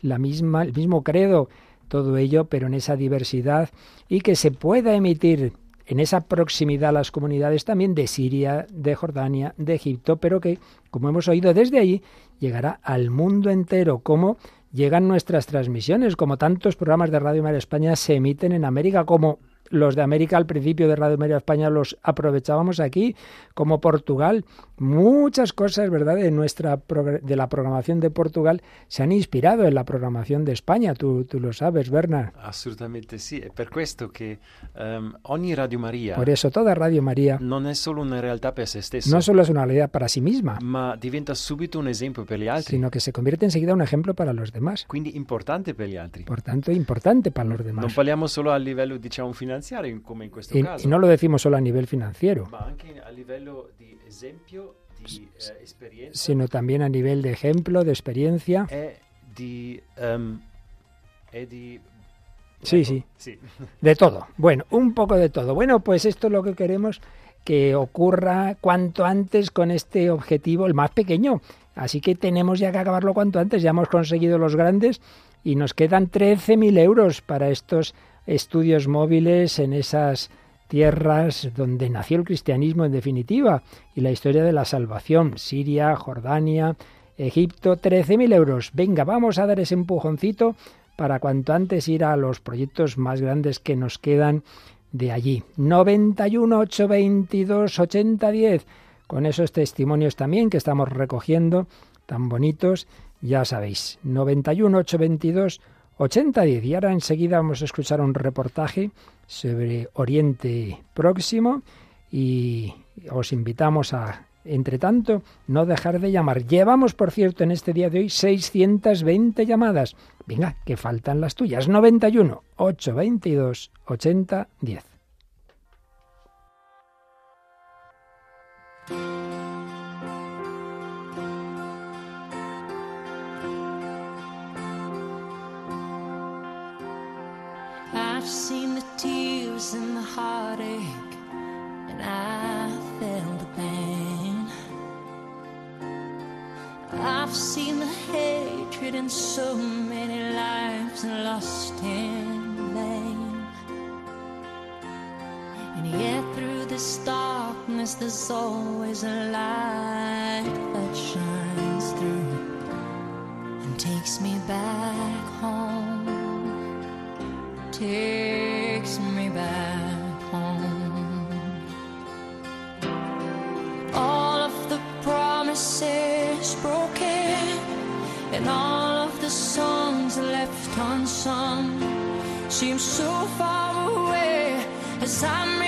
A: la misma, el mismo credo, todo ello, pero en esa diversidad y que se pueda emitir en esa proximidad a las comunidades también de Siria, de Jordania, de Egipto, pero que, como hemos oído desde allí, llegará al mundo entero, como llegan nuestras transmisiones, como tantos programas de Radio María España se emiten en América, como los de América al principio de Radio María España los aprovechábamos aquí, como Portugal. Muchas cosas, ¿verdad?, de nuestra de la programación de Portugal se han inspirado en la programación de España. Tú, tú lo sabes, Bernard.
I: Assolutamente sì, è per questo che ehm, ogni Radio Maria
A: Por eso toda Radio María
I: non è solo una realtà per se stessa,
A: no solo es una realidad para sí misma,
I: ma diventa subito un esempio per gli altri,
A: sino que se convierte enseguida en un ejemplo para los demás.
I: quindi importante per gli altri.
A: Por tanto, importante para los demás.
I: parliamo solo a livello diciamo finanziario in- come in questo caso,
A: lo decimos solo a nivel financiero,
I: ma anche a livello di esempio, di eh, esperienza
A: sino también a nivel de ejemplo, de experiencia.
I: e di... ehm, e di
A: Sí, sí. De todo. Bueno, un poco de todo. Bueno, pues esto es lo que queremos que ocurra cuanto antes con este objetivo, el más pequeño. Así que tenemos ya que acabarlo cuanto antes. Ya hemos conseguido los grandes y nos quedan 13.000 euros para estos estudios móviles en esas tierras donde nació el cristianismo en definitiva y la historia de la salvación. Siria, Jordania, Egipto, 13.000 euros. Venga, vamos a dar ese empujoncito para cuanto antes ir a los proyectos más grandes que nos quedan de allí. 91 822 8010 con esos testimonios también que estamos recogiendo tan bonitos, ya sabéis. 91 822 8010 y ahora enseguida vamos a escuchar un reportaje sobre Oriente Próximo y os invitamos a entre tanto, no dejar de llamar. Llevamos, por cierto, en este día de hoy 620 llamadas. Venga, que faltan las tuyas. 91 822 8010.
C: I've seen the tears and the heartache, and I felt the pain. I've seen the hatred in so many lives lost in vain. And yet, through this darkness, there's always a light that shines through and takes me back home takes me back home. All of the promises broken, and all of the songs left unsung seem so far away as I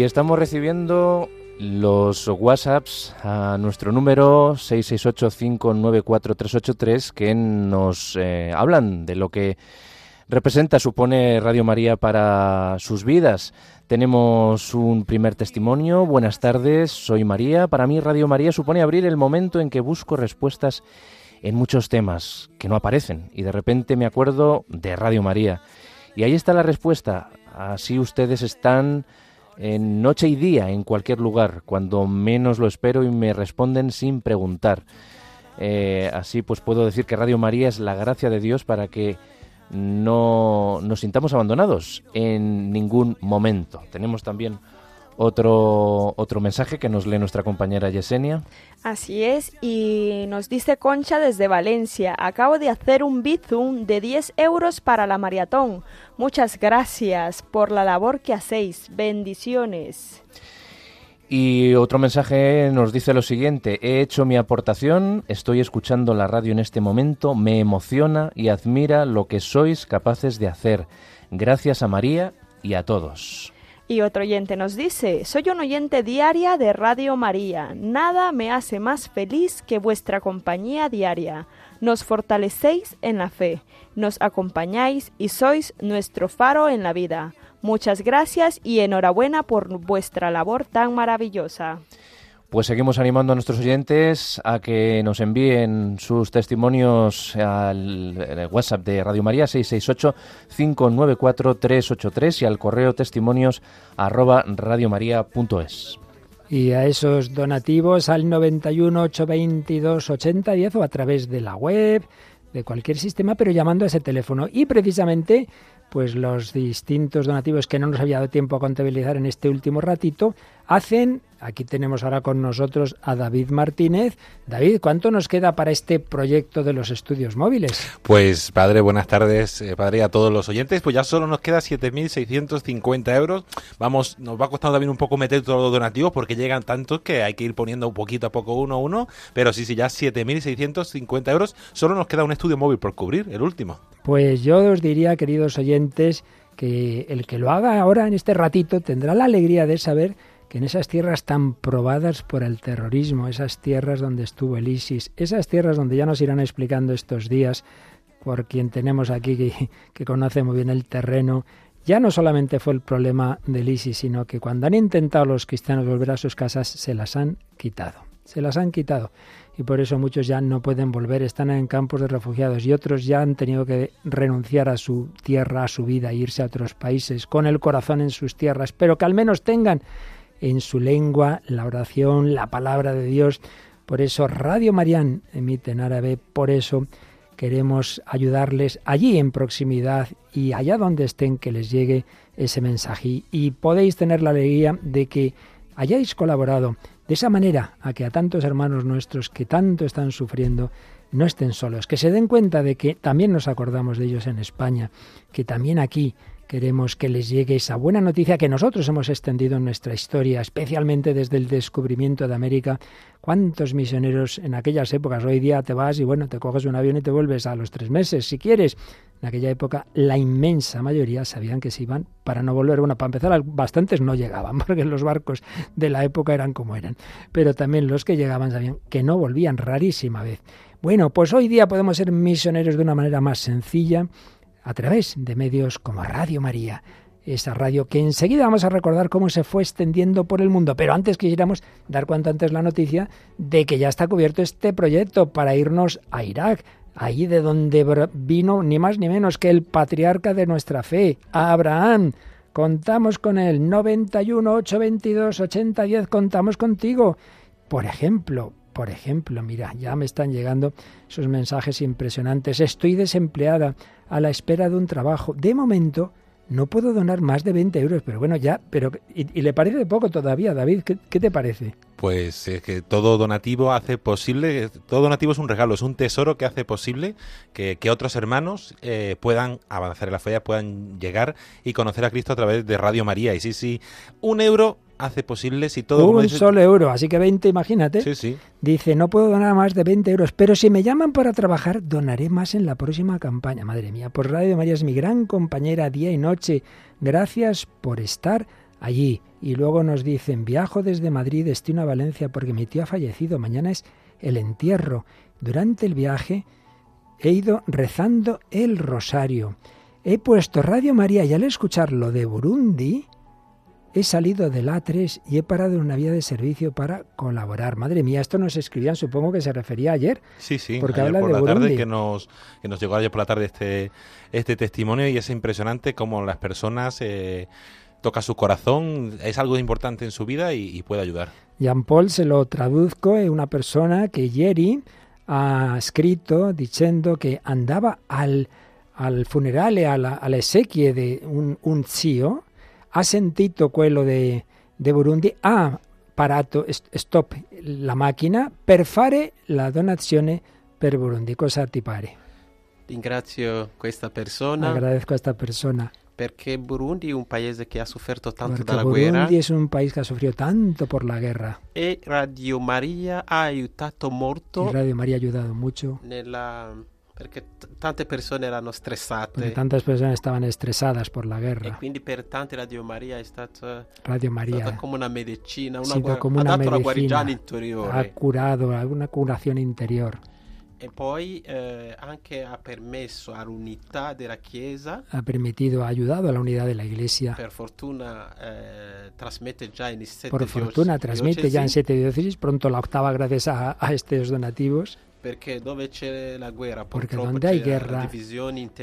B: Y estamos recibiendo los WhatsApps a nuestro número 668-594-383 que nos eh, hablan de lo que representa, supone Radio María para sus vidas. Tenemos un primer testimonio. Buenas tardes, soy María. Para mí Radio María supone abrir el momento en que busco respuestas en muchos temas que no aparecen y de repente me acuerdo de Radio María. Y ahí está la respuesta. Así ustedes están en noche y día en cualquier lugar, cuando menos lo espero y me responden sin preguntar. Eh, así pues puedo decir que Radio María es la gracia de Dios para que no nos sintamos abandonados en ningún momento. Tenemos también otro, otro mensaje que nos lee nuestra compañera Yesenia.
J: Así es, y nos dice Concha desde Valencia, acabo de hacer un bizum de 10 euros para la maratón. Muchas gracias por la labor que hacéis. Bendiciones.
B: Y otro mensaje nos dice lo siguiente, he hecho mi aportación, estoy escuchando la radio en este momento, me emociona y admira lo que sois capaces de hacer. Gracias a María y a todos.
J: Y otro oyente nos dice, soy un oyente diaria de Radio María. Nada me hace más feliz que vuestra compañía diaria. Nos fortalecéis en la fe, nos acompañáis y sois nuestro faro en la vida. Muchas gracias y enhorabuena por vuestra labor tan maravillosa.
B: Pues seguimos animando a nuestros oyentes a que nos envíen sus testimonios al WhatsApp de Radio María 668-594-383 y al correo testimonios arroba radiomaria.es.
A: Y a esos donativos al 91 822 8010 o a través de la web, de cualquier sistema, pero llamando a ese teléfono. Y precisamente pues los distintos donativos que no nos había dado tiempo a contabilizar en este último ratito, hacen, aquí tenemos ahora con nosotros a David Martínez. David, ¿cuánto nos queda para este proyecto de los estudios móviles?
K: Pues padre, buenas tardes, eh, padre, a todos los oyentes. Pues ya solo nos queda 7.650 euros. Vamos, nos va costando también un poco meter todos los donativos porque llegan tantos que hay que ir poniendo poquito a poco uno a uno. Pero sí, sí, ya 7.650 euros. Solo nos queda un estudio móvil por cubrir, el último.
A: Pues yo os diría, queridos oyentes, que el que lo haga ahora en este ratito tendrá la alegría de saber que en esas tierras tan probadas por el terrorismo, esas tierras donde estuvo el ISIS, esas tierras donde ya nos irán explicando estos días, por quien tenemos aquí que, que conoce muy bien el terreno, ya no solamente fue el problema del ISIS, sino que cuando han intentado los cristianos volver a sus casas, se las han quitado. Se las han quitado. Y por eso muchos ya no pueden volver, están en campos de refugiados y otros ya han tenido que renunciar a su tierra, a su vida, e irse a otros países con el corazón en sus tierras, pero que al menos tengan en su lengua la oración, la palabra de Dios. Por eso Radio Marián emite en árabe, por eso queremos ayudarles allí en proximidad y allá donde estén que les llegue ese mensaje. Y podéis tener la alegría de que hayáis colaborado de esa manera a que a tantos hermanos nuestros que tanto están sufriendo no estén solos, que se den cuenta de que también nos acordamos de ellos en España, que también aquí Queremos que les llegue esa buena noticia que nosotros hemos extendido en nuestra historia, especialmente desde el descubrimiento de América. ¿Cuántos misioneros en aquellas épocas? Hoy día te vas y bueno, te coges un avión y te vuelves a los tres meses, si quieres. En aquella época la inmensa mayoría sabían que se iban para no volver. Bueno, para empezar, bastantes no llegaban, porque los barcos de la época eran como eran. Pero también los que llegaban sabían que no volvían, rarísima vez. Bueno, pues hoy día podemos ser misioneros de una manera más sencilla a través de medios como Radio María, esa radio que enseguida vamos a recordar cómo se fue extendiendo por el mundo. Pero antes quisiéramos dar cuanto antes la noticia de que ya está cubierto este proyecto para irnos a Irak, ahí de donde vino ni más ni menos que el patriarca de nuestra fe, Abraham. Contamos con él, 91 822 8010, contamos contigo. Por ejemplo, por ejemplo, mira, ya me están llegando esos mensajes impresionantes. Estoy desempleada a la espera de un trabajo. De momento, no puedo donar más de 20 euros, pero bueno, ya, pero ¿y, le parece poco todavía, David? ¿Qué, te parece?
K: Pues es que todo donativo hace posible, todo donativo es un regalo, es un tesoro que hace posible que, otros hermanos eh, puedan avanzar en la fe, puedan llegar y conocer a Cristo a través de Radio María. Y sí, sí, un euro hace posible si todo...
A: Un solo euro, así que 20, imagínate.
K: Sí, sí.
A: Dice, no puedo donar más de 20 euros, pero si me llaman para trabajar, donaré más en la próxima campaña. Madre mía, por Radio María es mi gran compañera día y noche. Gracias por estar allí. Y luego nos dicen, viajo desde Madrid, destino a Valencia porque mi tío ha fallecido, mañana es el entierro. Durante el viaje he ido rezando el rosario. He puesto Radio María y al escuchar lo de Burundi, He salido del A3 y he parado en una vía de servicio para colaborar. Madre mía, esto nos escribían, supongo que se refería ayer.
K: Sí, sí, porque habla por la tarde que nos, que nos llegó ayer por la tarde este, este testimonio y es impresionante cómo las personas eh, toca su corazón, es algo importante en su vida y, puede ayudar.
A: Jean Paul se lo traduzco, es una persona que Jerry ha escrito diciendo que andaba al, al funeral, a la, a la exequie de un, un zio, ha sentito quello de, de Burundi, ha parato, stop la macchina per fare la donazione per Burundi. Cosa ti pare?
D: Ringrazio questa persona.
A: Agradezco a questa persona.
D: Perché Burundi è un paese che ha sofferto tanto
A: Porque
D: dalla
A: Burundi
D: guerra.
A: Burundi è un paese che ha sofferto tanto per la guerra.
D: E Radio Maria ha aiutato molto.
A: Y Radio Maria ha aiutato molto.
D: Nella perché t- tante persone erano stressate.
A: Perché tante persone stavano stressate per la guerra.
D: E quindi per tante Radio Maria è stata,
A: Radio Maria
D: stata come una medicina, una guar- come una ha una interiore.
A: Curato una curazione interiore.
D: E poi eh, anche ha permesso all'unità della Chiesa.
A: Ha permitido, ha aiutato della Iglesia.
D: Per fortuna eh, trasmette già in sette
A: Por fortuna trasmette già in sette diocesi, pronto la octava gracias a, a estos donativos.
D: Perché dove c'è la guerra,
A: Porque donde hay guerra,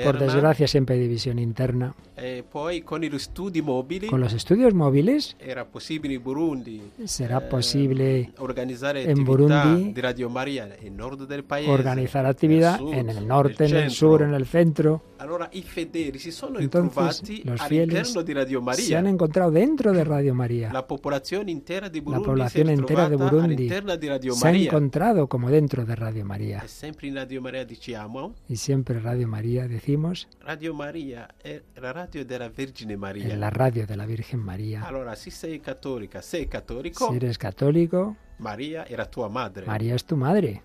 A: por desgracia siempre hay división interna.
D: E poi con gli studi mobili,
A: con los estudios móviles,
D: era posible in Burundi,
A: será posible
D: eh, organizzare
A: en Burundi
D: di Radio Maria nel nord del paese,
A: organizar actividad en el norte, en el sur, en el centro.
D: Allora i fedeli si sono
A: Entonces, los fieles
D: di Radio Maria.
A: se han encontrado dentro de Radio María.
D: La población entera de Burundi,
A: la población entera de Burundi
D: di Radio
A: se ha encontrado como dentro de Radio María.
D: E sempre in Radio Maria diciamo.
A: Y siempre Radio María decimos.
D: Radio Maria è la radio della Vergine Maria.
A: Es la radio de la Virgen María.
D: Allora, si sei cattolica, sei cattolico.
A: Si eres católico.
D: María era tua madre.
A: María es tu madre.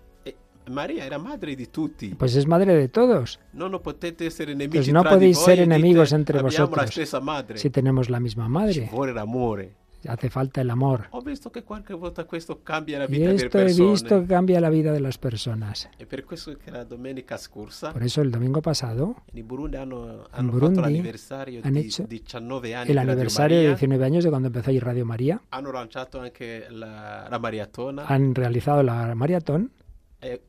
D: María era madre de tutti.
A: Pues es madre de todos.
D: No, no potete ser enemigos
A: pues no podéis ser enemigos entre
D: vosotros
A: si tenemos la misma madre.
D: Ci l'amore.
A: Hace falta el amor.
D: Ho visto che qualche volta questo cambia la vita delle
A: esto he
D: persone.
A: visto que cambia la vida de las personas.
D: E per questo che la domenica scorsa
A: Por eso el domingo pasado,
D: in Burundi hanno,
A: en
D: hanno
A: Burundi
D: fatto l'anniversario
A: han
D: di
A: hecho
D: 19 anni
A: el aniversario de
D: Maria.
A: 19 años de cuando empezó ahí Radio María,
D: Hanno lanciato anche la, la maratona.
A: han realizado la maratón.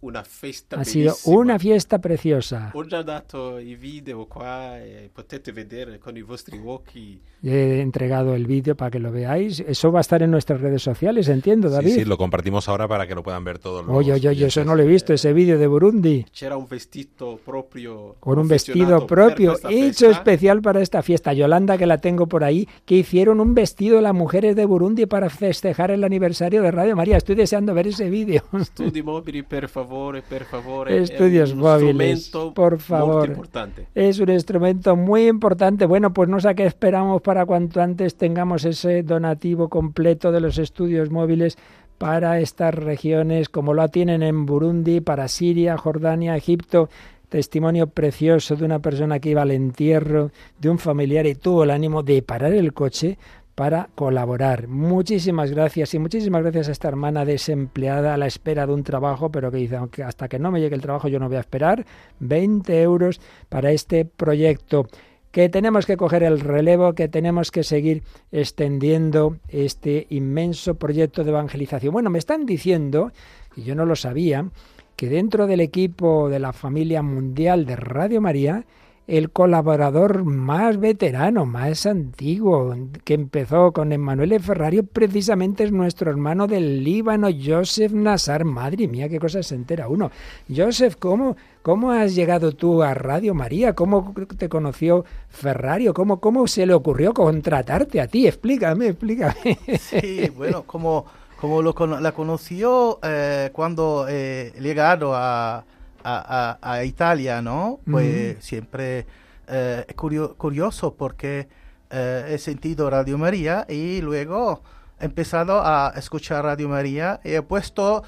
D: Una festa
A: Ha sido
D: bellissima.
A: una fiesta preciosa.
D: Dato i video qua e potete vedere con i vostri occhi.
A: He entregado el vídeo para que lo veáis. Eso va a estar en nuestras redes sociales, entiendo,
K: Sí,
A: David.
K: sí, lo compartimos ahora para que lo puedan ver todos los
A: Oye, oye, oye, eso no lo he visto, ese vídeo de Burundi.
D: C'era un vestito proprio
A: Con un vestido propio, hecho especial para esta fiesta. Yolanda, que la tengo por ahí, que hicieron un vestido las mujeres de Burundi para festejar el aniversario de Radio María. Estoy deseando ver ese vídeo.
D: Studi mobili, per per favore.
A: Estudios
D: un
A: móviles, por favor.
D: importante.
A: Es un instrumento muy importante. Bueno, pues no sé a qué esperamos para cuanto antes tengamos ese donativo completo de los estudios móviles para estas regiones, como lo tienen en Burundi, para Siria, Jordania, Egipto. Testimonio precioso de una persona que iba al entierro de un familiar y tuvo el ánimo de parar el coche para colaborar. Muchísimas gracias y muchísimas gracias a esta hermana desempleada a la espera de un trabajo, pero que dice, aunque hasta que no me llegue el trabajo yo no voy a esperar, 20 euros para este proyecto que tenemos que coger el relevo, que tenemos que seguir extendiendo este inmenso proyecto de evangelización. Bueno, me están diciendo, y yo no lo sabía, que dentro del equipo de la familia mundial de Radio María, el colaborador más veterano, más antiguo, que empezó con Emanuele Ferrario, precisamente es nuestro hermano del Líbano, Joseph Nassar. Madre mía, qué cosas se entera uno. Joseph, ¿cómo, cómo has llegado tú a Radio María? ¿Cómo te conoció Ferrario? ¿Cómo, cómo se le ocurrió contratarte a ti? Explícame, explícame.
E: Sí, bueno, como, como lo la conoció eh, cuando eh, llegado a, a, a- a Italia, ¿no? Pues
A: Ujú.
E: siempre eh, curio- curioso porque eh, he sentido Radio María y luego he empezado a escuchar Radio María y he puesto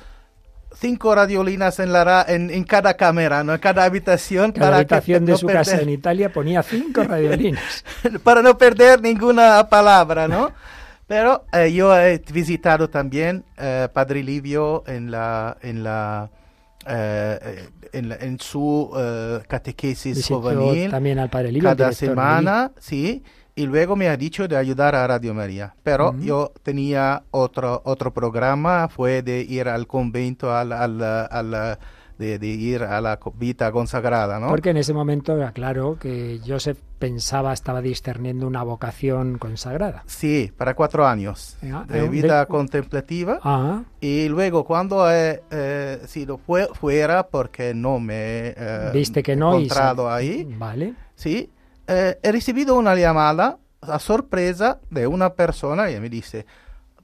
E: cinco radiolinas en, la en, en cada cámara, ¿no? En cada habitación.
A: Cada
E: para que
A: habitación de
E: no
A: su casa
E: perder-
A: en Italia ponía cinco radiolinas.
E: para no perder ninguna palabra, ¿no? Pero eh, yo he visitado también eh, Padre Livio en la en la eh, eh, en, la- en su eh, catequesis
A: Visitó
E: juvenil
A: también al Padre Livio,
E: cada semana, sí, y luego me ha dicho de ayudar a Radio María. Pero yo tenía otro otro programa, fue de ir al convento, al, al, al- de, de ir a la vida consagrada, ¿no?
A: Porque en ese momento era claro que Joseph pensaba, estaba discerniendo una vocación consagrada.
E: Sí, para cuatro años
A: Ah,
E: de
A: eh,
E: vida
A: de-
E: contemplativa.
A: Ah,
E: Y luego cuando he eh, sido fue- fuera, porque no me eh,
A: viste que no y
E: encontrado
A: sa-
E: ahí,
A: Vale.
E: sí, eh, he recibido una llamada a sorpresa de una persona y me dice,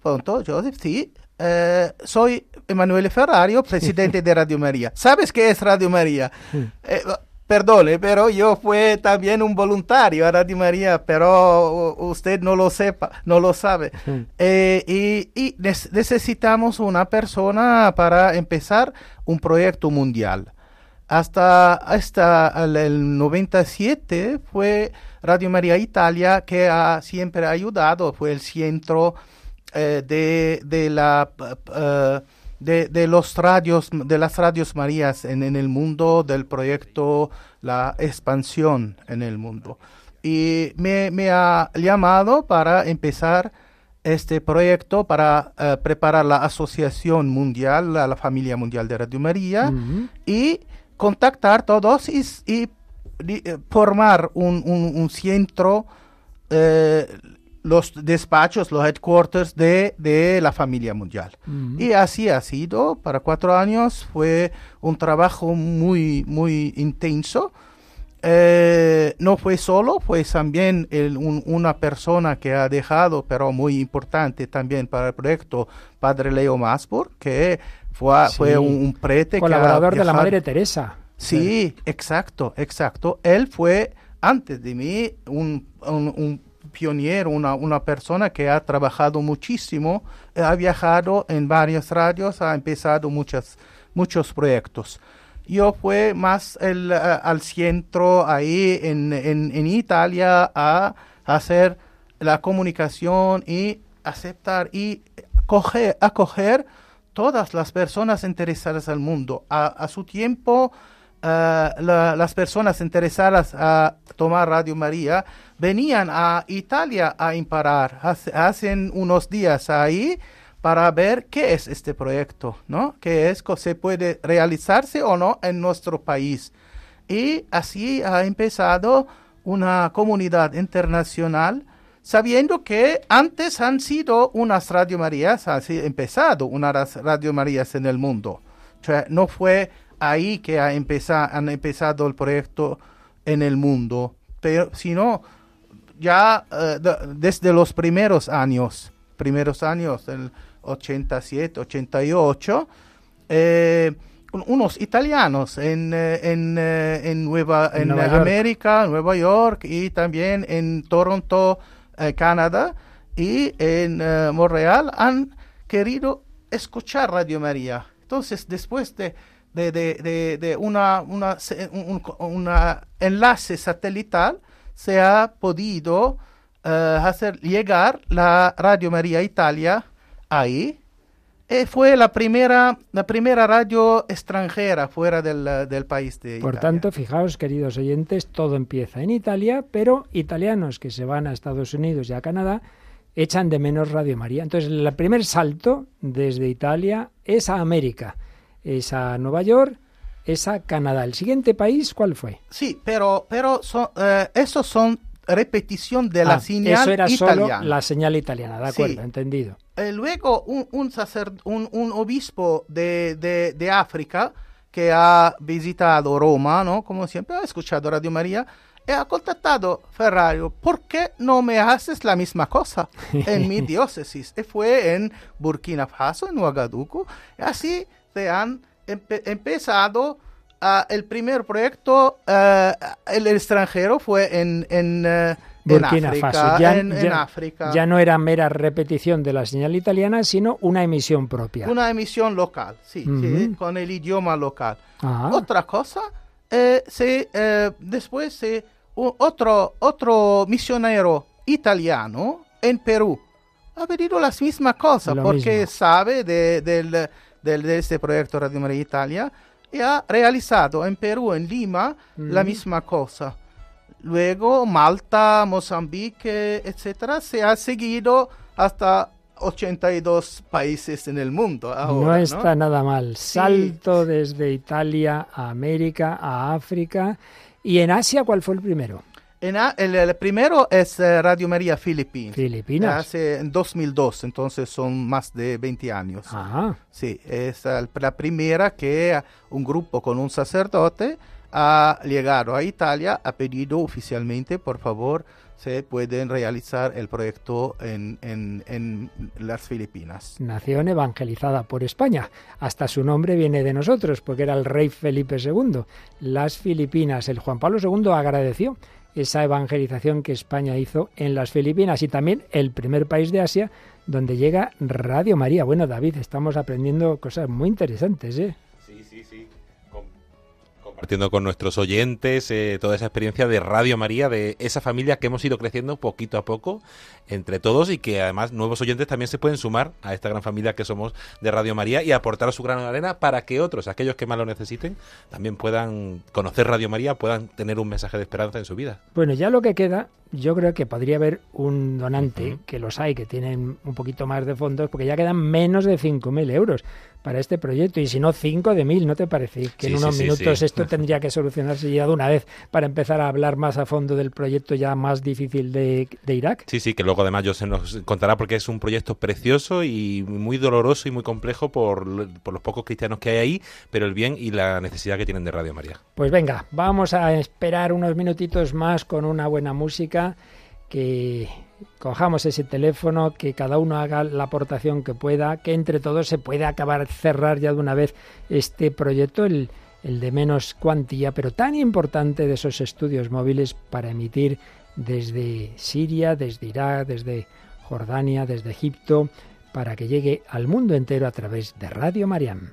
E: pronto, Joseph, sí, eh, soy Emanuele Ferrario, presidente de Radio María. ¿Sabes qué es Radio María? Eh, Perdone, pero yo fui también un voluntario a Radio María, pero usted no lo sepa, no lo sabe. Eh, y necesitamos una persona para empezar un proyecto mundial. Hasta, hasta el, el 97 fue Radio María Italia que ha siempre ayudado, fue el centro eh, de, de la... eh, de, de los radios, de las radios Marías en, en el mundo del proyecto La Expansión en el mundo. Y me, me ha llamado para empezar este proyecto para eh, preparar la Asociación Mundial, la, la Familia Mundial de Radio María, y contactar todos y, y, formar un, un- un centro, eh, los despachos, los headquarters de, de la familia mundial. Y así ha sido, para cuatro años fue un trabajo muy, muy intenso. Eh, no fue solo, fue también el- un- una persona que ha dejado, pero muy importante también para el proyecto, Padre Leo Masbur, que fue,
A: Sí.
E: fue un, un prete que ha
A: Colaborador de la Madre Teresa.
E: Sí, exacto, exacto. Él fue, antes de mí, un, un, un pionero, una, una persona que ha trabajado muchísimo, eh, ha viajado en varias radios, ha empezado muchas, muchos proyectos. Yo fui más el, eh, al centro ahí en, en, en Italia a hacer la comunicación y aceptar y coger, acoger todas las personas interesadas al mundo. A, su tiempo, eh, las personas interesadas a tomar Radio María venían a Italia a imparar. hacen unos días ahí para ver qué es este proyecto, ¿no? ¿Qué es, se puede realizarse o no en nuestro país. Y así ha empezado una comunidad internacional, sabiendo que antes han sido unas Radio Marías, ha empezado unas Radio Marías en el mundo. O sea, no fue ahí que ha empezado, han empezado el proyecto en el mundo, pero sino ya eh, desde los primeros años, primeros años, el 87, 88, eh, unos italianos en, eh, en, eh, en Nueva en América, Nueva York y también en Toronto, Canadá y en Montreal han querido escuchar Radio María. Entonces, después de, de, de, de una, una, un enlace satelital, se ha podido hacer llegar la Radio María Italia ahí. Eh, fue la primera, la primera radio extranjera fuera del, del país de
A: Por tanto, fijaos, queridos oyentes, todo empieza en Italia, pero italianos que se van a Estados Unidos y a Canadá echan de menos Radio María. Entonces, el primer salto desde Italia es a América, es a Nueva York, es a Canadá. ¿El siguiente país cuál fue?
E: Sí, pero, pero son, eh, esos son repetición de la ah, señal
A: eso era Solo la señal italiana, de acuerdo, entendido.
E: Eh, luego un, un, un, obispo de, de, África que ha visitado Roma, ¿no? Como siempre, ha escuchado Radio María y ha contactado Ferrario, ¿por qué no me haces la misma cosa en mi diócesis? Y fue en Burkina Faso, en Ouagadougou, y así se han empezado el primer proyecto, uh, el extranjero, fue en, en, uh,
A: Burkina África, Faso. Ya, en, ya, África. ya no era mera repetición de la señal italiana, sino una emisión propia.
E: Una emisión local, sí, sí con el idioma local. Ah. Otra cosa, eh, se, eh, después eh, otro, otro misionero italiano en Perú ha pedido las mismas cosas porque sabe de, del, del, de este proyecto Radio María Italia y ha realizado en Perú, en Lima, la misma cosa. Luego Malta, Mozambique, etcétera, se ha seguido hasta 82 países en el mundo.
A: no está nada mal. Salto desde Italia a América, a África. ¿Y en Asia cuál fue el primero?
E: En el, primero es eh, Radio María Filipinas.
A: Filipinas.
E: Hace en 2002, entonces son más de 20 años.
A: Ajá.
E: Sí, es la primera que un grupo con un sacerdote ha llegado a Italia, ha pedido oficialmente, por favor, se pueden realizar el proyecto en, en, en, las Filipinas.
A: Nación evangelizada por España. Hasta su nombre viene de nosotros, porque era el rey Felipe II. Las Filipinas. El Juan Pablo II agradeció esa evangelización que España hizo en las Filipinas y también el primer país de Asia donde llega Radio María. Bueno, David, estamos aprendiendo cosas muy interesantes, ¿eh?
K: Sí, sí, sí compartiendo con nuestros oyentes eh, toda esa experiencia de Radio María, de esa familia que hemos ido creciendo poquito a poco entre todos y que además nuevos oyentes también se pueden sumar a esta gran familia que somos de Radio María y aportar su grano de arena para que otros, aquellos que más lo necesiten, también puedan conocer Radio María, puedan tener un mensaje de esperanza en su vida.
A: Bueno, ya lo que queda, yo creo que podría haber un donante, que los hay, que tienen un poquito más de fondos, porque ya quedan menos de 5.000 euros para este proyecto. Y si no, 5 de mil, ¿no te parece? Que en unos minutos esto tendría que solucionarse ya de una vez para empezar a hablar más a fondo del proyecto ya más difícil de, de Irak.
K: Sí, sí, que luego además yo se nos contará porque es un proyecto precioso y muy doloroso y muy complejo por, por los pocos cristianos que hay ahí, pero el bien y la necesidad que tienen de Radio María.
A: Pues venga, vamos a esperar unos minutitos más con una buena música que cojamos ese teléfono, que cada uno haga la aportación que pueda, que entre todos se pueda acabar cerrar ya de una vez este proyecto, el, el de menos cuantía, pero tan importante de esos estudios móviles para emitir desde Siria, desde Irak, desde Jordania, desde Egipto, para que llegue al mundo entero a través de Radio Mariam.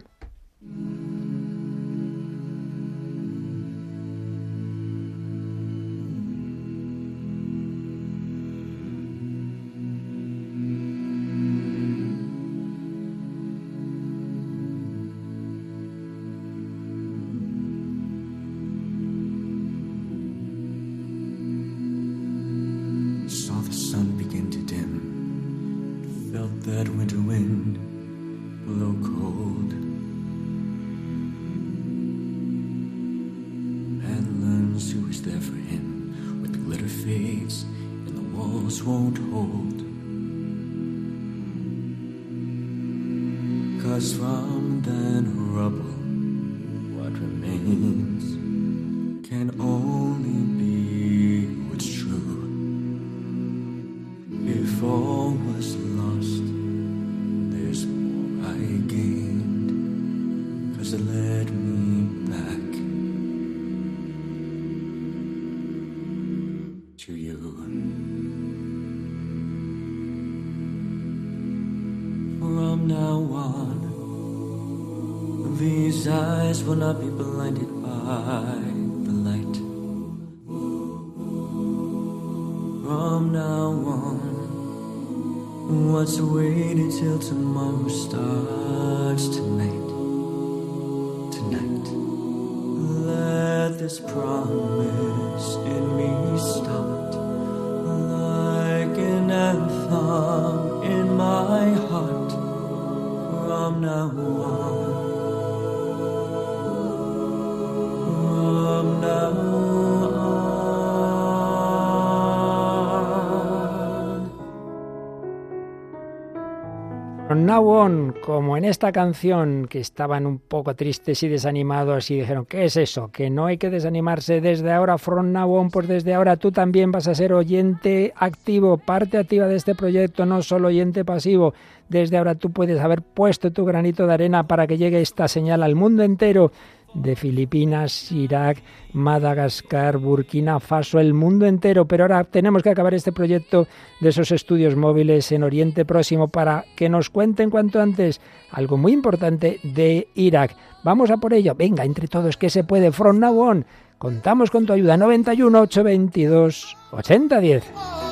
A: Como en esta canción que estaban un poco tristes y desanimados y dijeron, ¿qué es eso? Que no hay que desanimarse desde ahora, from now pues desde ahora tú también vas a ser oyente activo, parte activa de este proyecto, no solo oyente pasivo. Desde ahora tú puedes haber puesto tu granito de arena para que llegue esta señal al mundo entero de Filipinas, Irak, Madagascar, Burkina Faso, el mundo entero. Pero ahora tenemos que acabar este proyecto de esos estudios móviles en Oriente Próximo para que nos cuenten cuanto antes algo muy importante de Irak. Vamos a por ello. Venga, entre todos, que se puede. From now on. Contamos con tu ayuda. 91 822 8010.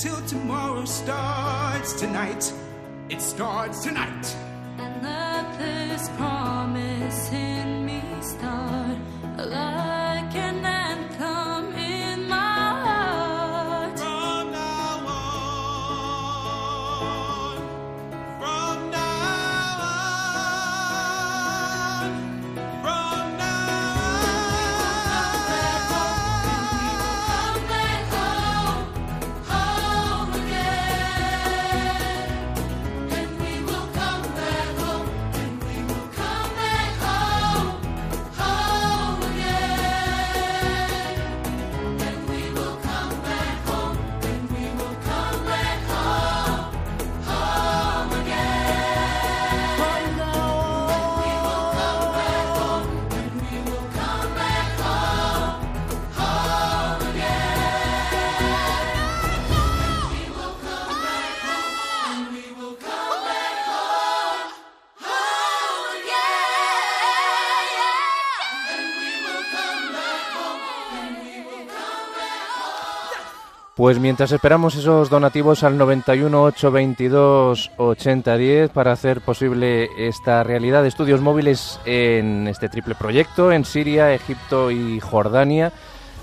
F: till tomorrow starts tonight. It starts tonight.
L: And let this promise in me start alive.
B: Pues mientras esperamos esos donativos al 91 822 8010 para hacer posible esta realidad de estudios móviles en este triple proyecto en Siria, Egipto y Jordania,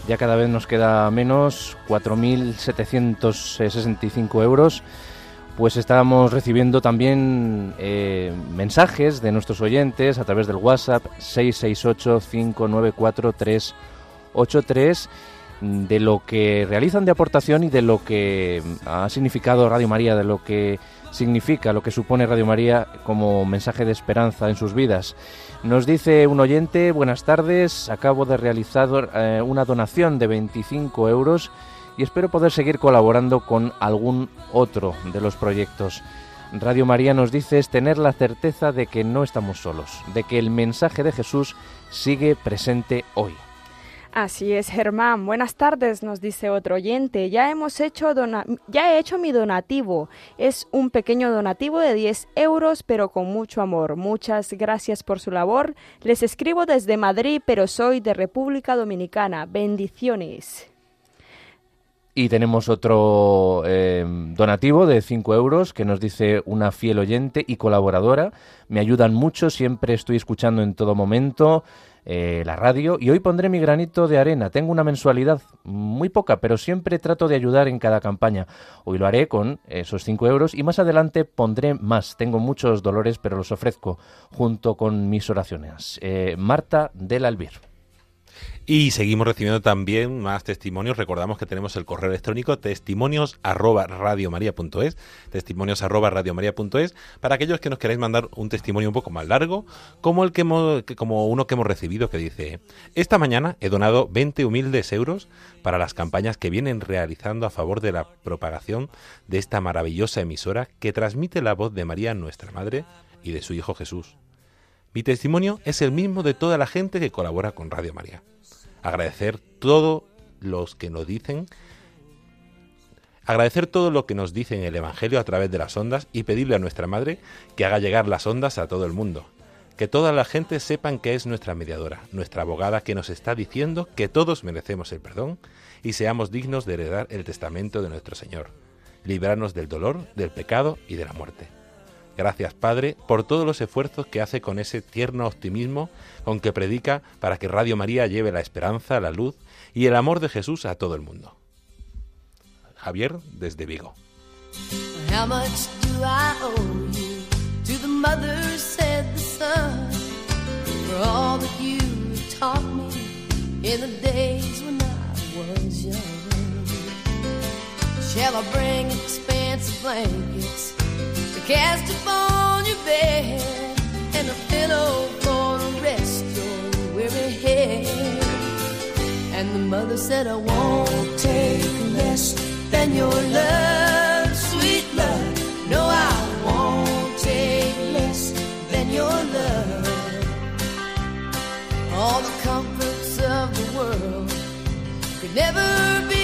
B: ya cada vez nos queda menos, 4.765 euros. Pues estábamos recibiendo también eh, mensajes de nuestros oyentes a través del WhatsApp 668-594-383 de lo que realizan de aportación y de lo que ha significado Radio María, de lo que significa, lo que supone Radio María como mensaje de esperanza en sus vidas. Nos dice un oyente, buenas tardes, acabo de realizar eh, una donación de 25 euros y espero poder seguir colaborando con algún otro de los proyectos. Radio María nos dice es tener la certeza de que no estamos solos, de que el mensaje de Jesús sigue presente hoy.
J: Así es, Germán. Buenas tardes, nos dice otro oyente. Ya hemos hecho dona- ya he hecho mi donativo. Es un pequeño donativo de 10 euros, pero con mucho amor. Muchas gracias por su labor. Les escribo desde Madrid, pero soy de República Dominicana. Bendiciones.
B: Y tenemos otro eh, donativo de 5 euros que nos dice una fiel oyente y colaboradora. Me ayudan mucho, siempre estoy escuchando en todo momento eh, la radio y hoy pondré mi granito de arena. Tengo una mensualidad muy poca, pero siempre trato de ayudar en cada campaña. Hoy lo haré con esos 5 euros y más adelante pondré más. Tengo muchos dolores, pero los ofrezco junto con mis oraciones. Eh, Marta del Albir.
K: Y seguimos recibiendo también más testimonios. Recordamos que tenemos el correo electrónico testimonios arroba testimonios arroba para aquellos que nos queráis mandar un testimonio un poco más largo, como el que hemos, como uno que hemos recibido que dice, esta mañana he donado 20 humildes euros para las campañas que vienen realizando a favor de la propagación de esta maravillosa emisora que transmite la voz de María, nuestra Madre, y de su Hijo Jesús. Mi testimonio es el mismo de toda la gente que colabora con Radio María. Agradecer todo los que nos dicen Agradecer todo lo que nos dicen el Evangelio a través de las ondas y pedirle a nuestra Madre que haga llegar las ondas a todo el mundo. Que toda la gente sepan que es nuestra mediadora, nuestra abogada que nos está diciendo que todos merecemos el perdón y seamos dignos de heredar el testamento de nuestro Señor. Librarnos del dolor, del pecado y de la muerte. Gracias, Padre, por todos los esfuerzos que hace con ese tierno optimismo con que predica para que Radio María lleve la esperanza, la luz y el amor de Jesús a todo el mundo. Javier, desde Vigo.
L: Shall I bring cast upon your bed and a pillow for to rest your weary head? And the mother said, I won't take less than your love, sweet love. No, I won't take less than your love. All the comforts of the world could never be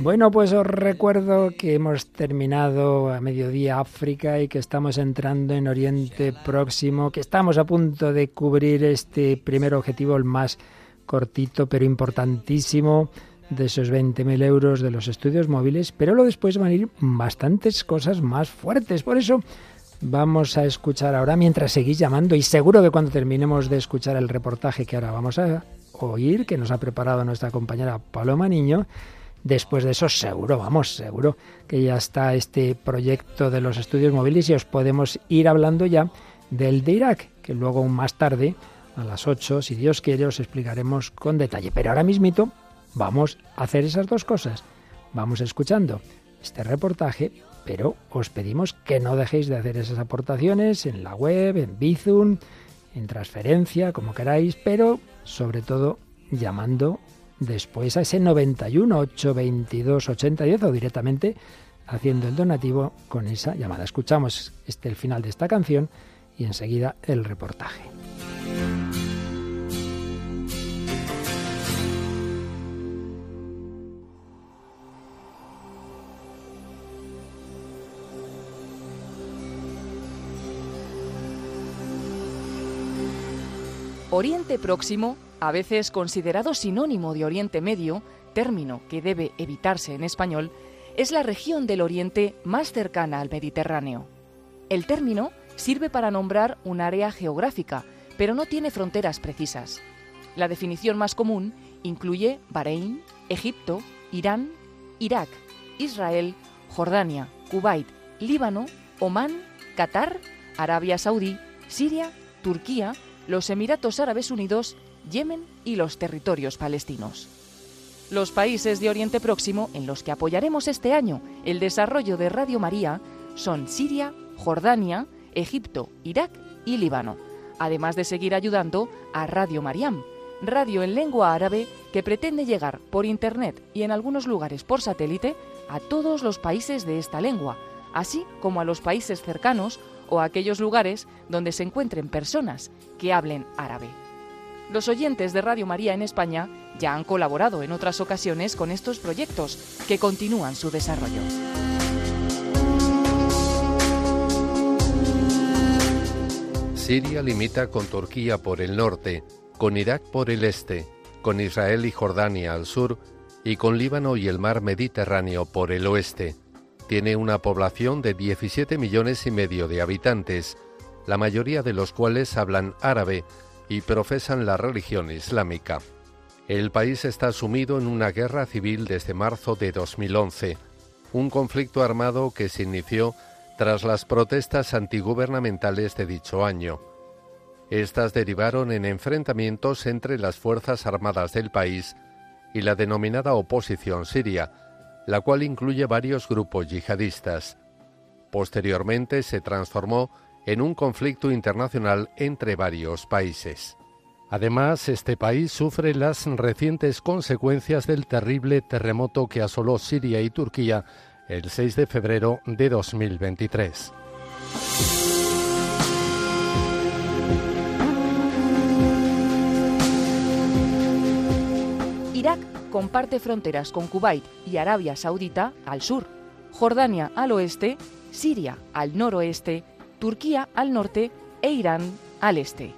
A: Bueno, pues os recuerdo que hemos terminado a mediodía África y que estamos entrando en Oriente Próximo, que estamos a punto de cubrir este primer objetivo, el más cortito pero importantísimo de esos 20.000 euros de los estudios móviles, pero luego después van a ir bastantes cosas más fuertes. Por eso vamos a escuchar ahora mientras seguís llamando y seguro que cuando terminemos de escuchar el reportaje que ahora vamos a oír, que nos ha preparado nuestra compañera Paloma Niño, Después de eso, seguro, vamos, seguro que ya está este proyecto de los estudios móviles y os podemos ir hablando ya del de Irak, que luego más tarde, a las 8, si Dios quiere, os explicaremos con detalle. Pero ahora mismito vamos a hacer esas dos cosas. Vamos escuchando este reportaje, pero os pedimos que no dejéis de hacer esas aportaciones en la web, en Bizum, en transferencia, como queráis, pero sobre todo llamando después a ese 91 822 8010 o directamente haciendo el donativo con esa llamada. Escuchamos este el final de esta canción y enseguida el reportaje.
M: Oriente Próximo, a veces considerado sinónimo de Oriente Medio, término que debe evitarse en español, es la región del Oriente más cercana al Mediterráneo. El término sirve para nombrar un área geográfica, pero no tiene fronteras precisas. La definición más común incluye Bahrein, Egipto, Irán, Irak, Israel, Jordania, Kuwait, Líbano, Omán, Qatar, Arabia Saudí, Siria, Turquía, los Emiratos Árabes Unidos, Yemen y los territorios palestinos. Los países de Oriente Próximo en los que apoyaremos este año el desarrollo de Radio María son Siria, Jordania, Egipto, Irak y Líbano, además de seguir ayudando a Radio Mariam, radio en lengua árabe que pretende llegar por Internet y en algunos lugares por satélite a todos los países de esta lengua, así como a los países cercanos o aquellos lugares donde se encuentren personas que hablen árabe. Los oyentes de Radio María en España ya han colaborado en otras ocasiones con estos proyectos que continúan su desarrollo.
N: Siria limita con Turquía por el norte, con Irak por el este, con Israel y Jordania al sur y con Líbano y el mar Mediterráneo por el oeste. Tiene una población de 17 millones y medio de habitantes, la mayoría de los cuales hablan árabe y profesan la religión islámica. El país está sumido en una guerra civil desde marzo de 2011, un conflicto armado que se inició tras las protestas antigubernamentales de dicho año. Estas derivaron en enfrentamientos entre las Fuerzas Armadas del país y la denominada oposición siria, la cual incluye varios grupos yihadistas. Posteriormente se transformó en un conflicto internacional entre varios países. Además, este país sufre las recientes consecuencias del terrible terremoto que asoló Siria y Turquía el 6 de febrero de 2023.
M: Irak comparte fronteras con Kuwait y Arabia Saudita al sur, Jordania al oeste, Siria al noroeste, Turquía al norte e Irán al este.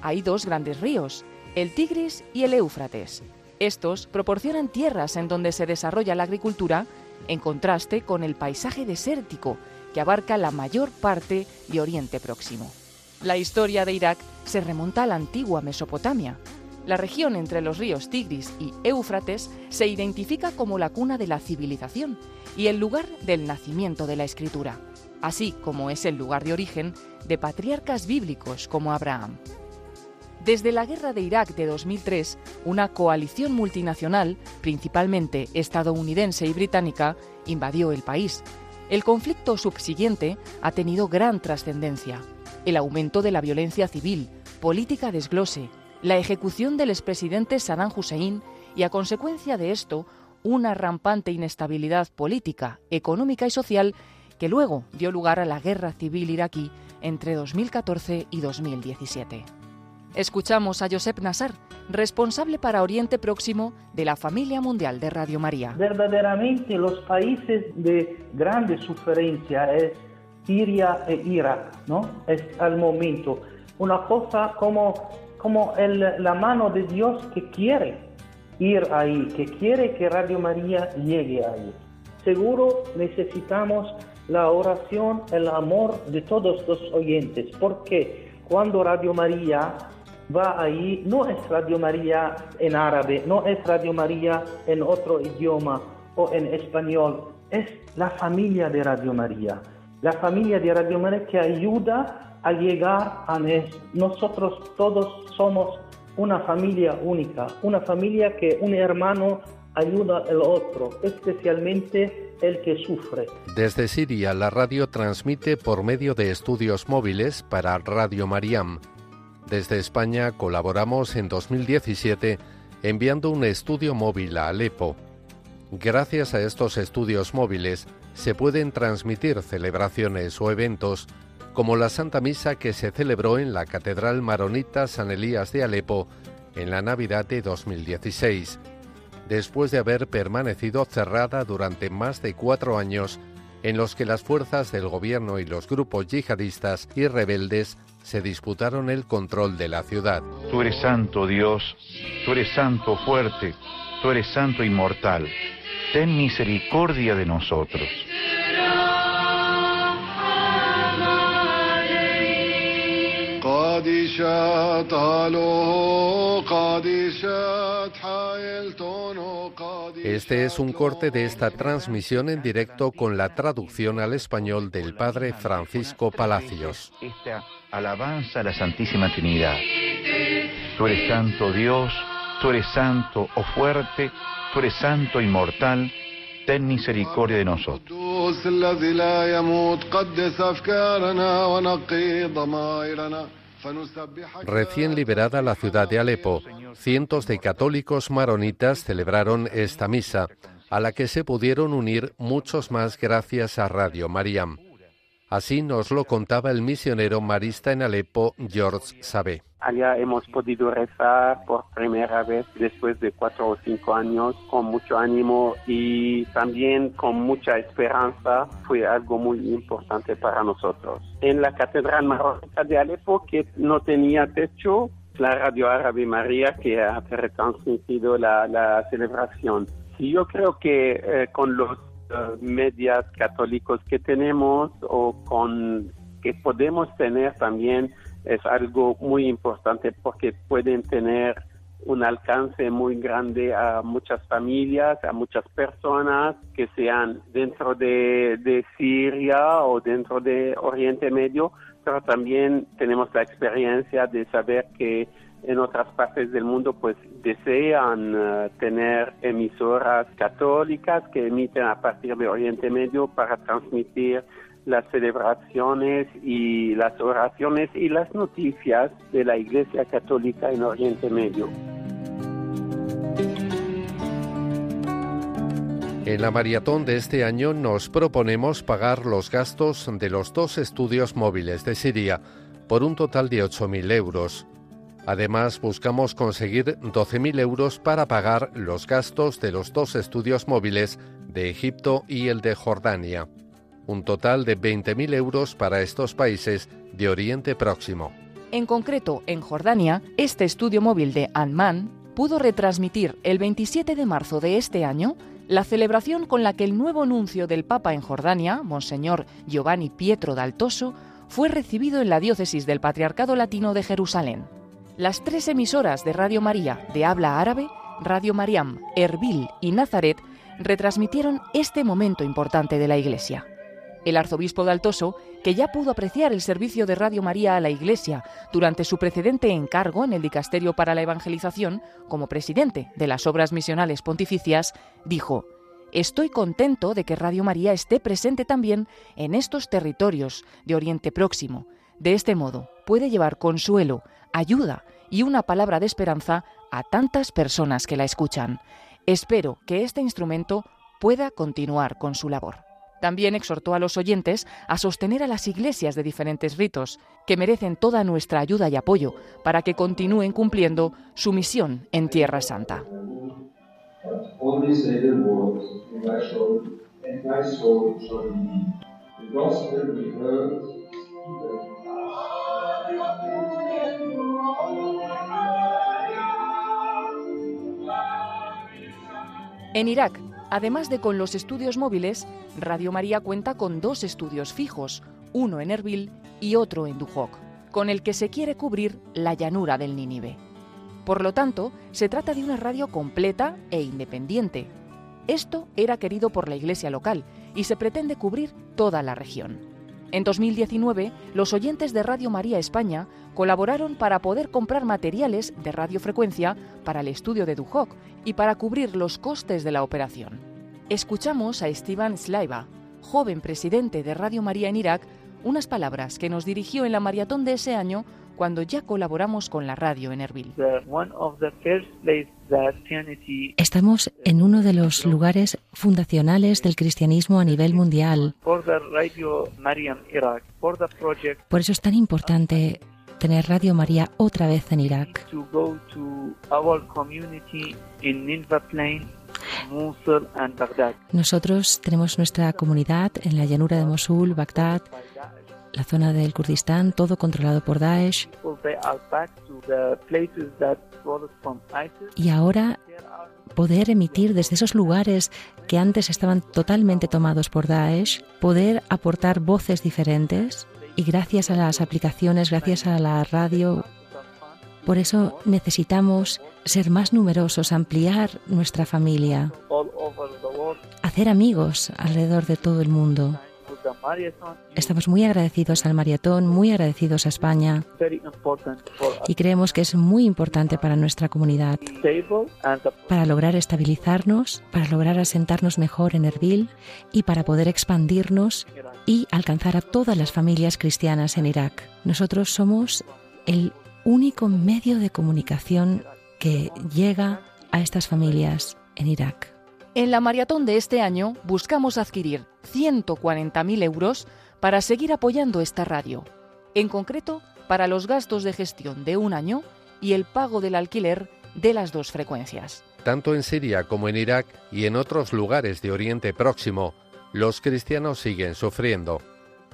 M: Hay dos grandes ríos, el Tigris y el Éufrates. Estos proporcionan tierras en donde se desarrolla la agricultura, en contraste con el paisaje desértico que abarca la mayor parte de Oriente Próximo. La historia de Irak se remonta a la antigua Mesopotamia. La región entre los ríos Tigris y Éufrates se identifica como la cuna de la civilización y el lugar del nacimiento de la escritura, así como es el lugar de origen de patriarcas bíblicos como Abraham. Desde la guerra de Irak de 2003, una coalición multinacional, principalmente estadounidense y británica, invadió el país. El conflicto subsiguiente ha tenido gran trascendencia. El aumento de la violencia civil, política desglose, la ejecución del expresidente Saddam Hussein y, a consecuencia de esto, una rampante inestabilidad política, económica y social que luego dio lugar a la guerra civil iraquí entre 2014 y 2017. Escuchamos a Josep Nassar, responsable para Oriente Próximo de la familia mundial de Radio María.
O: Verdaderamente los países de grande sufrencia es Siria e Irak, ¿no? Es al momento una cosa como, como el, la mano de Dios que quiere ir ahí, que quiere que Radio María llegue ahí. Seguro necesitamos la oración, el amor de todos los oyentes, porque cuando Radio María va ahí, no es Radio María en árabe, no es Radio María en otro idioma o en español, es la familia de Radio María. La familia de Radio María que ayuda a llegar a nosotros todos somos una familia única, una familia que un hermano ayuda al otro, especialmente el que sufre.
N: Desde Siria, la radio transmite por medio de estudios móviles para Radio Mariam. Desde España colaboramos en 2017 enviando un estudio móvil a Alepo. Gracias a estos estudios móviles se pueden transmitir celebraciones o eventos como la Santa Misa que se celebró en la Catedral Maronita San Elías de Alepo en la Navidad de 2016, después de haber permanecido cerrada durante más de cuatro años en los que las fuerzas del gobierno y los grupos yihadistas y rebeldes se disputaron el control de la ciudad.
P: Tú eres santo Dios, tú eres santo fuerte, tú eres santo inmortal. Ten misericordia de nosotros.
N: Este es un corte de esta transmisión en directo con la traducción al español del padre Francisco Palacios.
P: Esta alabanza a la Santísima Trinidad. Tú eres santo Dios, tú eres santo o fuerte, tú eres santo inmortal, ten misericordia de nosotros.
N: Recién liberada la ciudad de Alepo, cientos de católicos maronitas celebraron esta misa, a la que se pudieron unir muchos más gracias a Radio Mariam. Así nos lo contaba el misionero marista en Alepo, George Sabé.
Q: Allá hemos podido rezar por primera vez después de cuatro o cinco años con mucho ánimo y también con mucha esperanza. Fue algo muy importante para nosotros. En la Catedral Marroquí de Alepo, que no tenía techo, la Radio Árabe María que ha retransmitido la, la celebración. Yo creo que eh, con los medios católicos que tenemos o con que podemos tener también es algo muy importante porque pueden tener un alcance muy grande a muchas familias, a muchas personas que sean dentro de, de Siria o dentro de Oriente Medio, pero también tenemos la experiencia de saber que en otras partes del mundo pues desean uh, tener emisoras católicas que emiten a partir de Oriente Medio para transmitir las celebraciones y las oraciones y las noticias de la Iglesia Católica en Oriente Medio.
N: En la maratón de este año nos proponemos pagar los gastos de los dos estudios móviles de Siria por un total de 8.000 euros. Además, buscamos conseguir 12.000 euros para pagar los gastos de los dos estudios móviles de Egipto y el de Jordania. Un total de 20.000 euros para estos países de Oriente Próximo.
M: En concreto, en Jordania, este estudio móvil de Anman pudo retransmitir el 27 de marzo de este año la celebración con la que el nuevo nuncio del Papa en Jordania, Monseñor Giovanni Pietro Daltoso, fue recibido en la diócesis del Patriarcado Latino de Jerusalén. Las tres emisoras de Radio María de habla árabe, Radio Mariam, Erbil y Nazaret, retransmitieron este momento importante de la Iglesia. El arzobispo de Altoso, que ya pudo apreciar el servicio de Radio María a la Iglesia durante su precedente encargo en el Dicasterio para la Evangelización como presidente de las Obras Misionales Pontificias, dijo, Estoy contento de que Radio María esté presente también en estos territorios de Oriente Próximo. De este modo, puede llevar consuelo, ayuda y una palabra de esperanza a tantas personas que la escuchan. Espero que este instrumento pueda continuar con su labor. También exhortó a los oyentes a sostener a las iglesias de diferentes ritos, que merecen toda nuestra ayuda y apoyo para que continúen cumpliendo su misión en Tierra Santa. En Irak, además de con los estudios móviles, Radio María cuenta con dos estudios fijos, uno en Erbil y otro en Duhok, con el que se quiere cubrir la llanura del Nínive. Por lo tanto, se trata de una radio completa e independiente. Esto era querido por la Iglesia local y se pretende cubrir toda la región. En 2019, los oyentes de Radio María España colaboraron para poder comprar materiales de radiofrecuencia para el estudio de Duhok y para cubrir los costes de la operación. Escuchamos a Steven Slaiva, joven presidente de Radio María en Irak, unas palabras que nos dirigió en la maratón de ese año cuando ya colaboramos con la radio en Erbil.
R: Estamos en uno de los lugares fundacionales del cristianismo a nivel mundial. Por eso es tan importante tener Radio María otra vez en Irak. Nosotros tenemos nuestra comunidad en la llanura de Mosul, Bagdad, la zona del Kurdistán, todo controlado por Daesh. Y ahora poder emitir desde esos lugares que antes estaban totalmente tomados por Daesh, poder aportar voces diferentes y gracias a las aplicaciones, gracias a la radio, por eso necesitamos ser más numerosos, ampliar nuestra familia, hacer amigos alrededor de todo el mundo. Estamos muy agradecidos al maratón, muy agradecidos a España y creemos que es muy importante para nuestra comunidad, para lograr estabilizarnos, para lograr asentarnos mejor en Erbil y para poder expandirnos y alcanzar a todas las familias cristianas en Irak. Nosotros somos el único medio de comunicación que llega a estas familias en Irak.
M: En la maratón de este año buscamos adquirir 140.000 euros para seguir apoyando esta radio, en concreto para los gastos de gestión de un año y el pago del alquiler de las dos frecuencias.
N: Tanto en Siria como en Irak y en otros lugares de Oriente Próximo, los cristianos siguen sufriendo.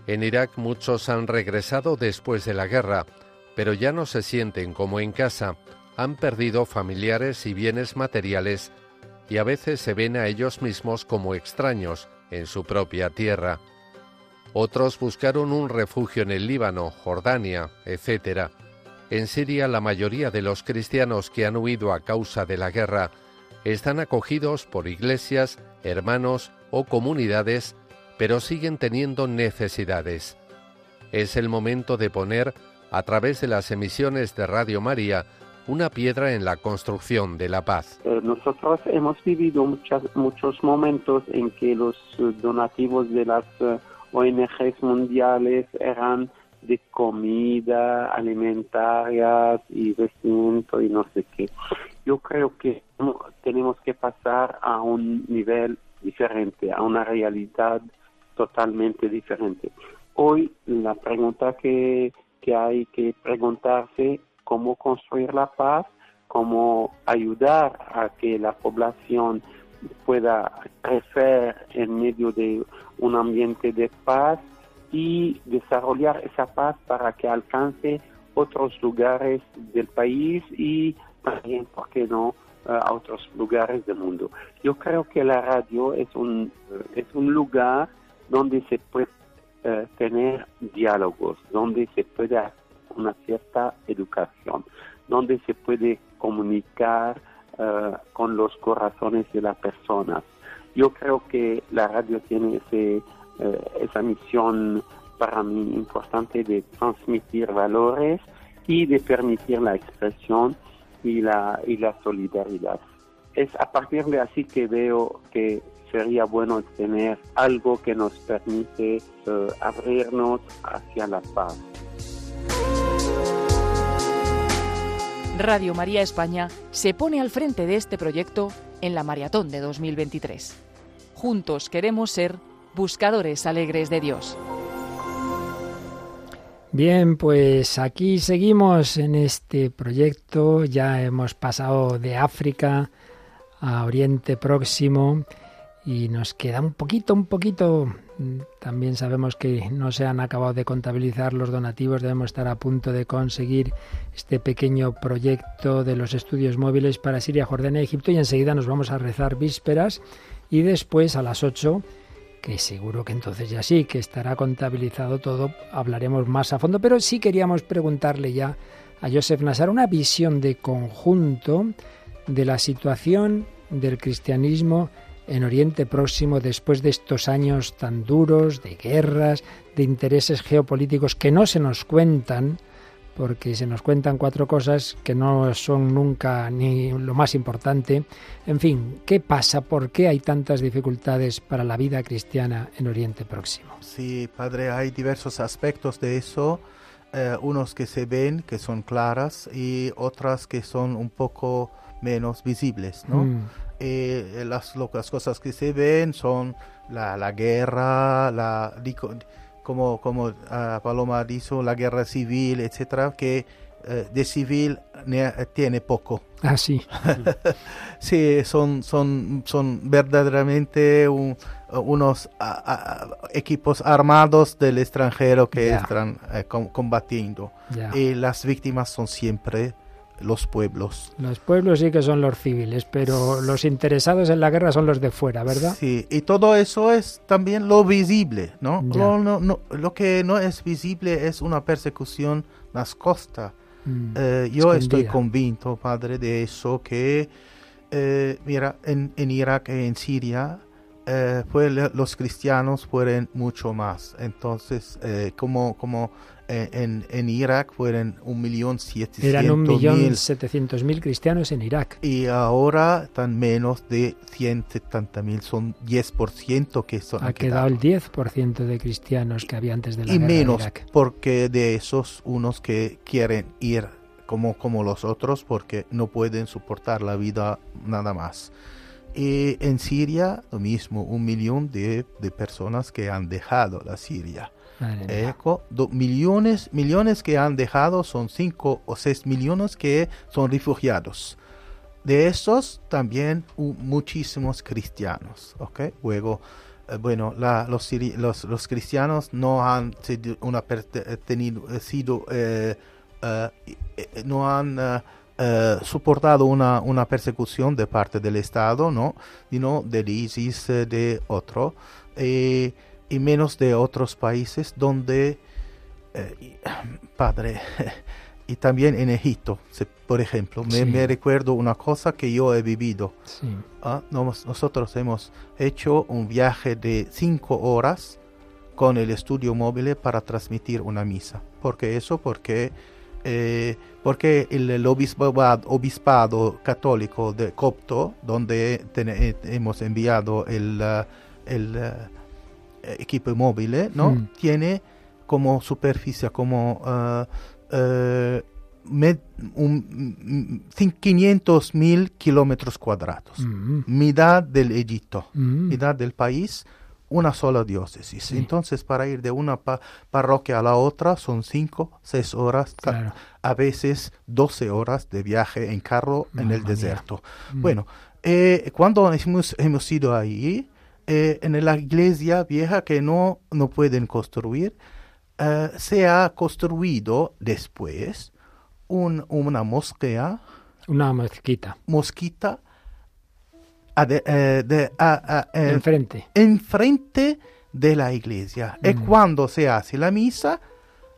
N: En Irak muchos han regresado después de la guerra, pero ya no se sienten como en casa, han perdido familiares y bienes materiales y a veces se ven a ellos mismos como extraños en su propia tierra. Otros buscaron un refugio en el Líbano, Jordania, etc. En Siria la mayoría de los cristianos que han huido a causa de la guerra están acogidos por iglesias, hermanos o comunidades, pero siguen teniendo necesidades. Es el momento de poner, a través de las emisiones de Radio María, una piedra en la construcción de la paz.
Q: Eh, nosotros hemos vivido muchas, muchos momentos en que los eh, donativos de las eh, ONGs mundiales eran de comida, alimentarias y vestimenta y no sé qué. Yo creo que tenemos que pasar a un nivel diferente, a una realidad totalmente diferente. Hoy la pregunta que, que hay que preguntarse cómo construir la paz, cómo ayudar a que la población pueda crecer en medio de un ambiente de paz y desarrollar esa paz para que alcance otros lugares del país y también, ¿por qué no?, a otros lugares del mundo. Yo creo que la radio es un, es un lugar donde se puede uh, tener diálogos, donde se puede una cierta educación, donde se puede comunicar uh, con los corazones de las personas. Yo creo que la radio tiene ese, uh, esa misión para mí importante de transmitir valores y de permitir la expresión y la, y la solidaridad. Es a partir de así que veo que sería bueno tener algo que nos permite uh, abrirnos hacia la paz.
M: Radio María España se pone al frente de este proyecto en la Maratón de 2023. Juntos queremos ser buscadores alegres de Dios.
A: Bien, pues aquí seguimos en este proyecto. Ya hemos pasado de África a Oriente Próximo y nos queda un poquito, un poquito. También sabemos que no se han acabado de contabilizar los donativos, debemos estar a punto de conseguir este pequeño proyecto de los estudios móviles para Siria, Jordania y Egipto. Y enseguida nos vamos a rezar vísperas y después a las 8 que seguro que entonces ya sí, que estará contabilizado todo, hablaremos más a fondo, pero sí queríamos preguntarle ya a Joseph Nassar una visión de conjunto de la situación del cristianismo en Oriente Próximo después de estos años tan duros, de guerras, de intereses geopolíticos que no se nos cuentan, porque se nos cuentan cuatro cosas que no son nunca ni lo más importante. En fin, ¿qué pasa? ¿Por qué hay tantas dificultades para la vida cristiana en Oriente Próximo?
E: Sí, padre, hay diversos aspectos de eso. Eh, unos que se ven, que son claras, y otras que son un poco menos visibles, ¿no?
A: Mm.
E: Eh, las, las cosas que se ven son la, la guerra, la, como, como ah, Paloma dijo, la guerra civil, etcétera, que eh, de civil ne- tiene poco.
A: Ah, sí.
E: sí, son, son, son verdaderamente un- unos ah, ah, equipos armados del extranjero que están eh, com- combatiendo. Y las víctimas son siempre los pueblos.
A: Los pueblos sí que son los civiles, pero los interesados en la guerra son los de fuera, ¿verdad?
E: Sí, y todo eso es también lo visible, ¿no? Lo, no- no- lo que no es visible es una persecución las costas.
A: Mm,
E: Eh, yo estoy convinto, padre, de eso, que, eh, mira, en, en Irak y en Siria, eh, los cristianos fueron mucho más. Entonces, como, como en, en Irak fueron un millón
A: Eran un millón
E: setecientos mil
A: setecientos mil cristianos en Irak.
E: y ahora están menos de 170 mil, son 10% que son,
A: Ha
E: han
A: quedado el 10% de cristianos que había antes de la
E: y
A: guerra de
E: menos
A: Irak.
E: porque de esos unos que quieren ir como, como los otros porque no pueden soportar la vida nada más. Y en Siria, lo mismo, un millón de, de personas que han dejado la Siria. Ecco, do- millones, millones que han dejado son 5 o 6 millones que son refugiados. De estos también muchísimos cristianos. ¿ok? Luego, eh, bueno, los, los, cristianos no han sido, una eh, tenido, eh, sido eh, eh, eh, no han eh, eh, soportado una, una persecución de parte del Estado, ¿no? Sino del ISIS, eh, de otro, eh, y menos de otros países donde, eh, padre, y también en Egipto, por ejemplo, me,
A: Sí.
E: me recuerdo una cosa que yo he vivido.
A: Sí.
E: Ah, nos- nosotros hemos hecho un viaje de cinco horas con el estudio móvil para transmitir una misa. ¿Por qué eso? Porque, eh, porque el, el obispado, obispado católico de Copto, donde ten- eh, hemos enviado el, el, equipo móvil, ¿no?
A: Mm.
E: tiene como superficie, como eh, med- un, 500 mil kilómetros cuadrados.
A: Mm.
E: Mitad del Egipto,
A: Mm.
E: mitad del país, una sola diócesis. Entonces, para ir de una pa- parroquia a la otra son 5, 6 horas,
A: Claro.
E: a veces 12 horas de viaje en carro en el
A: mía.
E: desierto. Bueno, eh, cuando hemos, hemos ido ahí, eh, en la iglesia vieja que no, no pueden construir, eh, se ha construido después un- una mosquea,
A: Una mezquita.
E: mosquita, eh, de- a- a- eh,
A: Enfrente.
E: enfrente de la iglesia. Y
A: Mm.
E: cuando se hace la misa,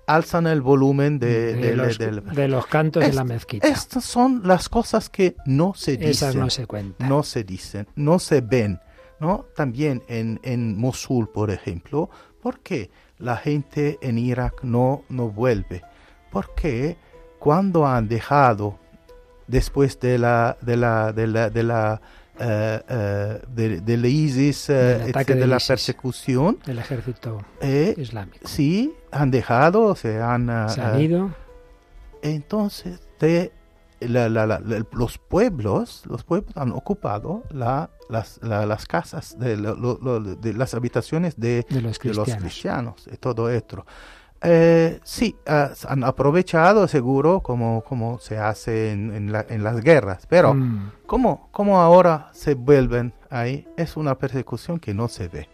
E: alzan el volumen de,
A: De los- de los cantos de la mezquita.
E: Estas son las cosas que no se dicen.
A: Esas no se cuentan.
E: No se dicen, no se ven. ¿No? También en, en Mosul, por ejemplo, ¿por qué la gente en Irak no, no vuelve? Porque cuando han dejado, después de la, de la, de la, de la eh, eh, de, ISIS, eh,
A: Del ataque
E: etcétera, de la
A: ISIS.
E: persecución,
A: Del ejército
E: eh,
A: islámico.
E: sí, han dejado, se han,
A: Se han ido.
E: entonces, de la- la- la- los pueblos, los pueblos han ocupado la- las, la- las casas, de, lo- de las habitaciones de,
A: De los cristianos.
E: cristianos, y todo esto. Eh, sí, han aprovechado seguro como, como se hace en, en la- en las guerras, pero
A: Mm.
E: ¿cómo, cómo ahora se vuelven ahí? Es una persecución que no se ve.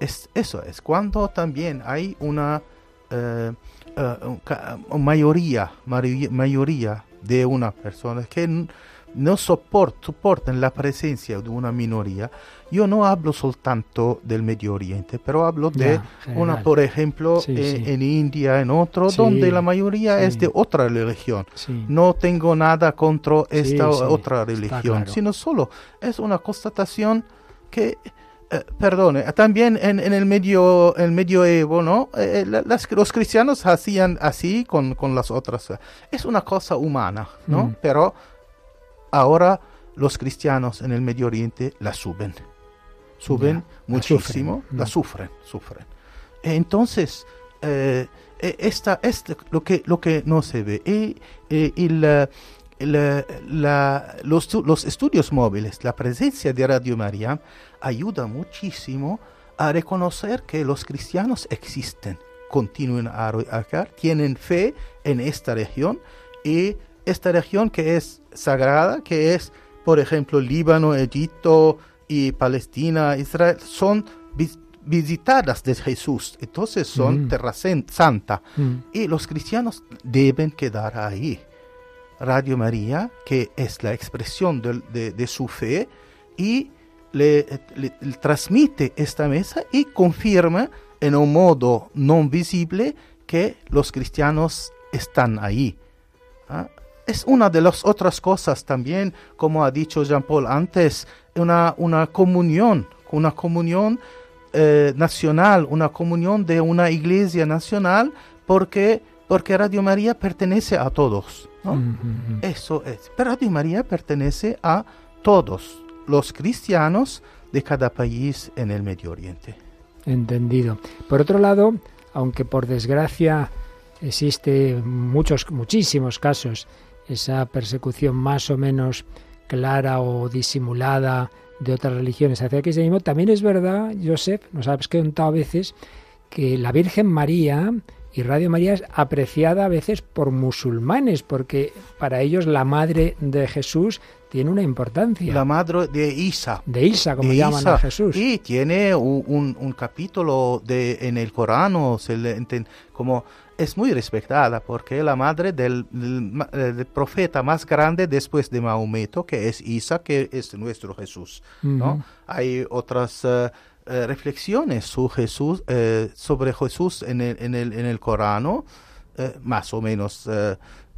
E: Es, eso es, cuando también hay una eh, eh, mayoría, mayoría de una persona que no soport- soportan la presencia de una minoría. Yo no hablo soltanto del Medio Oriente, pero hablo de
A: Ya,
E: una, por ejemplo,
A: Sí,
E: en,
A: sí.
E: en India, en otro,
A: Sí,
E: donde la mayoría es de otra religión. No tengo nada contra esta otra religión,
A: claro.
E: sino solo es una constatación que, eh, perdone, también en, en el medio el medioevo, ¿no? Eh, las- los cristianos hacían así con, con las otras. Es una cosa humana, ¿no?
A: Mm.
E: Pero ahora los cristianos en el Medio Oriente la suben. Suben
A: la
E: muchísimo,
A: sufren.
E: la
A: Mm.
E: sufren, sufren. Entonces, eh, eh, esta es lo que, lo que no se ve. Y, eh, y la- los, los estudios móviles, la presencia de Radio María, ayuda muchísimo a reconocer que los cristianos existen, continúan a acá, tienen fe en esta región y esta región que es sagrada, que es, por ejemplo, Líbano, Egipto y Palestina, Israel, son vis- visitadas de Jesús, entonces son
A: Mm.
E: tierra sen- santa
A: Mm.
E: y los cristianos deben quedar ahí. Radio María, que es la expresión del- de, de su fe, y le, le- le transmite esta mesa y confirma en un modo no visible que los cristianos están ahí. ¿ah? Es una de las otras cosas también, como ha dicho Jean Paul antes, una, una comunión, una comunión eh, nacional, una comunión de una iglesia nacional, porque, porque Radio María pertenece a todos. ¿no?
A: Mm.
E: Eso es. Pero Radio María pertenece a todos los cristianos de cada país en el Medio Oriente.
A: Entendido. Por otro lado, aunque por desgracia existe muchos, muchísimos casos, esa persecución más o menos clara o disimulada de otras religiones hacia el cristianismo, también es verdad, Joseph, nos has contado a veces que la Virgen María y Radio María es apreciada a veces por musulmanes, porque para ellos la madre de Jesús tiene una importancia.
E: La madre de Isa.
A: De Isa, como
E: de
A: llaman
E: Isa.
A: a Jesús.
E: Y tiene un, un- un capítulo de, en el Corán, se le enten- como es muy respetada porque es la madre del, del ma- eh, del profeta más grande después de Mahometo, que es Isa, que es nuestro Jesús. ¿no? Hay otras eh, eh, reflexiones sobre Jesús, eh, sobre Jesús en el, en el, en el Corán, más o menos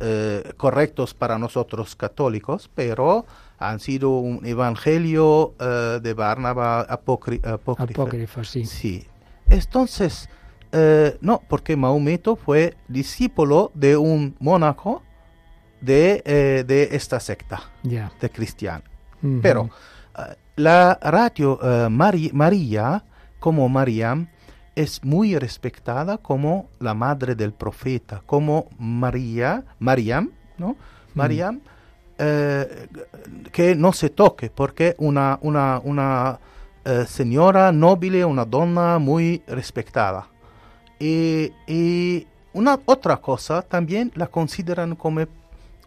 E: eh, correctos para nosotros católicos, pero han sido un evangelio eh, de Barnabas apócri- apócrifo.
A: Apócrifo, sí.
E: Sí. Entonces, eh, no, porque Mahometo fue discípulo de un mónaco de, de esta secta de cristiano. Pero la Mari- María, como Mariam, es muy respetada como la madre del profeta, como María, Mariam, ¿no? Mariam, eh, que no se toque, porque una, una, una eh, señora noble, una donna muy respetada. Y, y una otra cosa, también la consideran como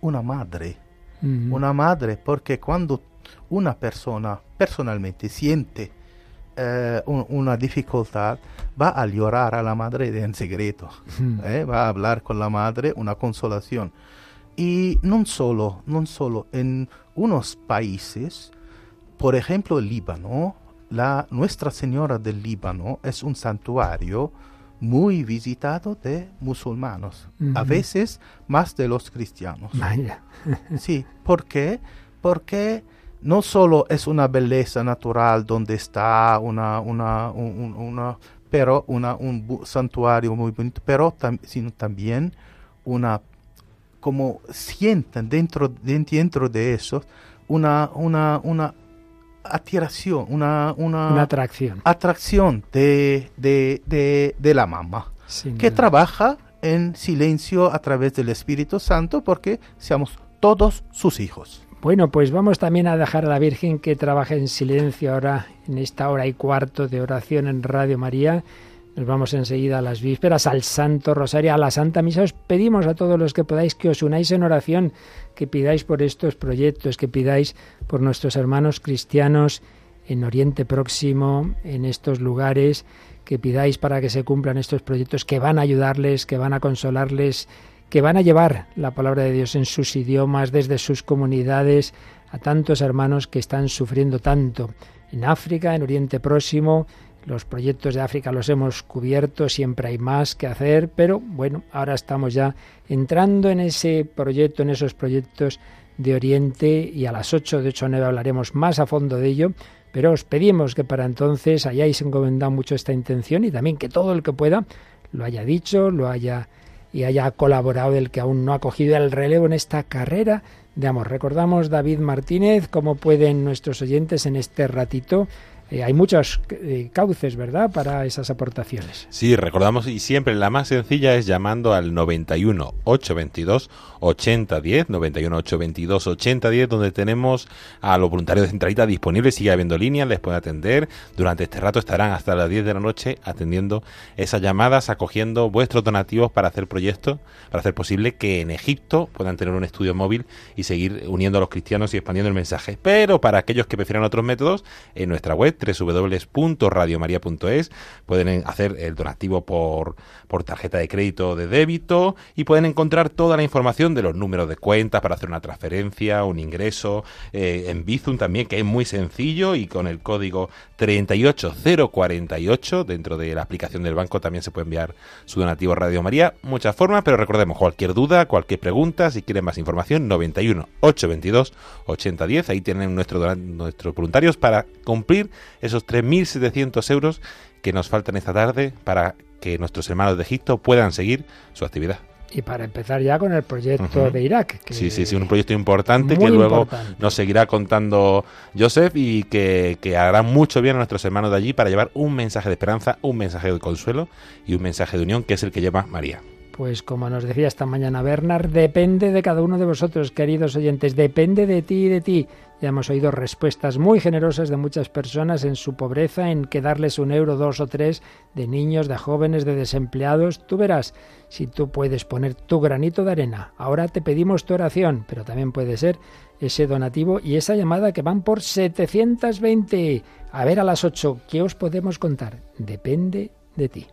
E: una madre
A: Ujú.
E: una madre, porque cuando una persona personalmente siente eh, un- una dificultad, va a llorar a la madre en secreto,
A: Mm.
E: ¿eh? va a hablar con la madre, una consolación. Y no solo, no solo en unos países, por ejemplo el Líbano, la Nuestra Señora del Líbano es un santuario muy visitado de musulmanos, a
A: Ujú.
E: veces más de los cristianos.
A: Vaya.
E: Sí, ¿por qué? Porque no solo es una belleza natural donde está una, una, un- un- una pero una, un santuario muy bonito, pero tam- sino también una, como sienten dentro, de- dentro de eso, una, una, una atracción, una, una,
A: Una atracción.
E: atracción de, de, de, de la mamá,
A: Sin
E: que
A: duda.
E: trabaja en silencio a través del Espíritu Santo porque seamos todos sus hijos.
A: Bueno, pues vamos también a dejar a la Virgen que trabaje en silencio ahora en esta hora y cuarto de oración en Radio María. Nos vamos enseguida a las vísperas, al Santo Rosario, a la Santa Misa. Os pedimos a todos los que podáis que os unáis en oración, que pidáis por estos proyectos, que pidáis por nuestros hermanos cristianos en Oriente Próximo, en estos lugares, que pidáis para que se cumplan estos proyectos que van a ayudarles, que van a consolarles, que van a llevar la palabra de Dios en sus idiomas, desde sus comunidades, a tantos hermanos que están sufriendo tanto. En África, en Oriente Próximo, los proyectos de África los hemos cubierto, siempre hay más que hacer, pero bueno, ahora estamos ya entrando en ese proyecto, en esos proyectos de Oriente y a las 8 de 8 a 9 hablaremos más a fondo de ello, pero os pedimos que para entonces hayáis encomendado mucho esta intención y también que todo el que pueda lo haya dicho, lo haya y haya colaborado el que aún no ha cogido el relevo en esta carrera de amor. Recordamos David Martínez, cómo pueden nuestros oyentes en este ratito. Eh, hay muchos eh, cauces, ¿verdad?, para esas aportaciones.
K: Sí, recordamos y siempre la más sencilla es llamando al 91 822 8010, 91 822 8010, donde tenemos a los voluntarios de Centralita disponibles, sigue habiendo líneas, les pueden atender. Durante este rato estarán hasta las 10 de la noche atendiendo esas llamadas, acogiendo vuestros donativos para hacer proyectos, para hacer posible que en Egipto puedan tener un estudio móvil y seguir uniendo a los cristianos y expandiendo el mensaje. Pero para aquellos que prefieran otros métodos, en nuestra web www.radiomaria.es pueden hacer el donativo por, por tarjeta de crédito o de débito y pueden encontrar toda la información de los números de cuentas para hacer una transferencia, un ingreso, eh, en Bizum también, que es muy sencillo y con el código 38048 dentro de la aplicación del banco también se puede enviar su donativo a Radio María. Muchas formas, pero recordemos, cualquier duda, cualquier pregunta, si quieren más información, 91 822 8010, ahí tienen nuestro, nuestros voluntarios para cumplir esos 3.700 euros que nos faltan esta tarde para que nuestros hermanos de Egipto puedan seguir su actividad.
A: Y para empezar ya con el proyecto de Irak. que-
K: Sí, sí, sí, un proyecto importante que luego
A: importante.
K: nos seguirá contando Joseph y que, que hará mucho bien a nuestros hermanos de allí para llevar un mensaje de esperanza, un mensaje de consuelo y un mensaje de unión que es el que lleva María.
A: Pues como nos decía esta mañana Bernard, depende de cada uno de vosotros, queridos oyentes, depende de ti y de ti. Ya hemos oído respuestas muy generosas de muchas personas en su pobreza, en que darles un euro, dos o tres, de niños, de jóvenes, de desempleados. Tú verás si tú puedes poner tu granito de arena. Ahora te pedimos tu oración, pero también puede ser ese donativo y esa llamada que van por 720. A ver a las 8, ¿qué os podemos contar? Depende de ti.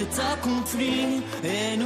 S: Tout accompli et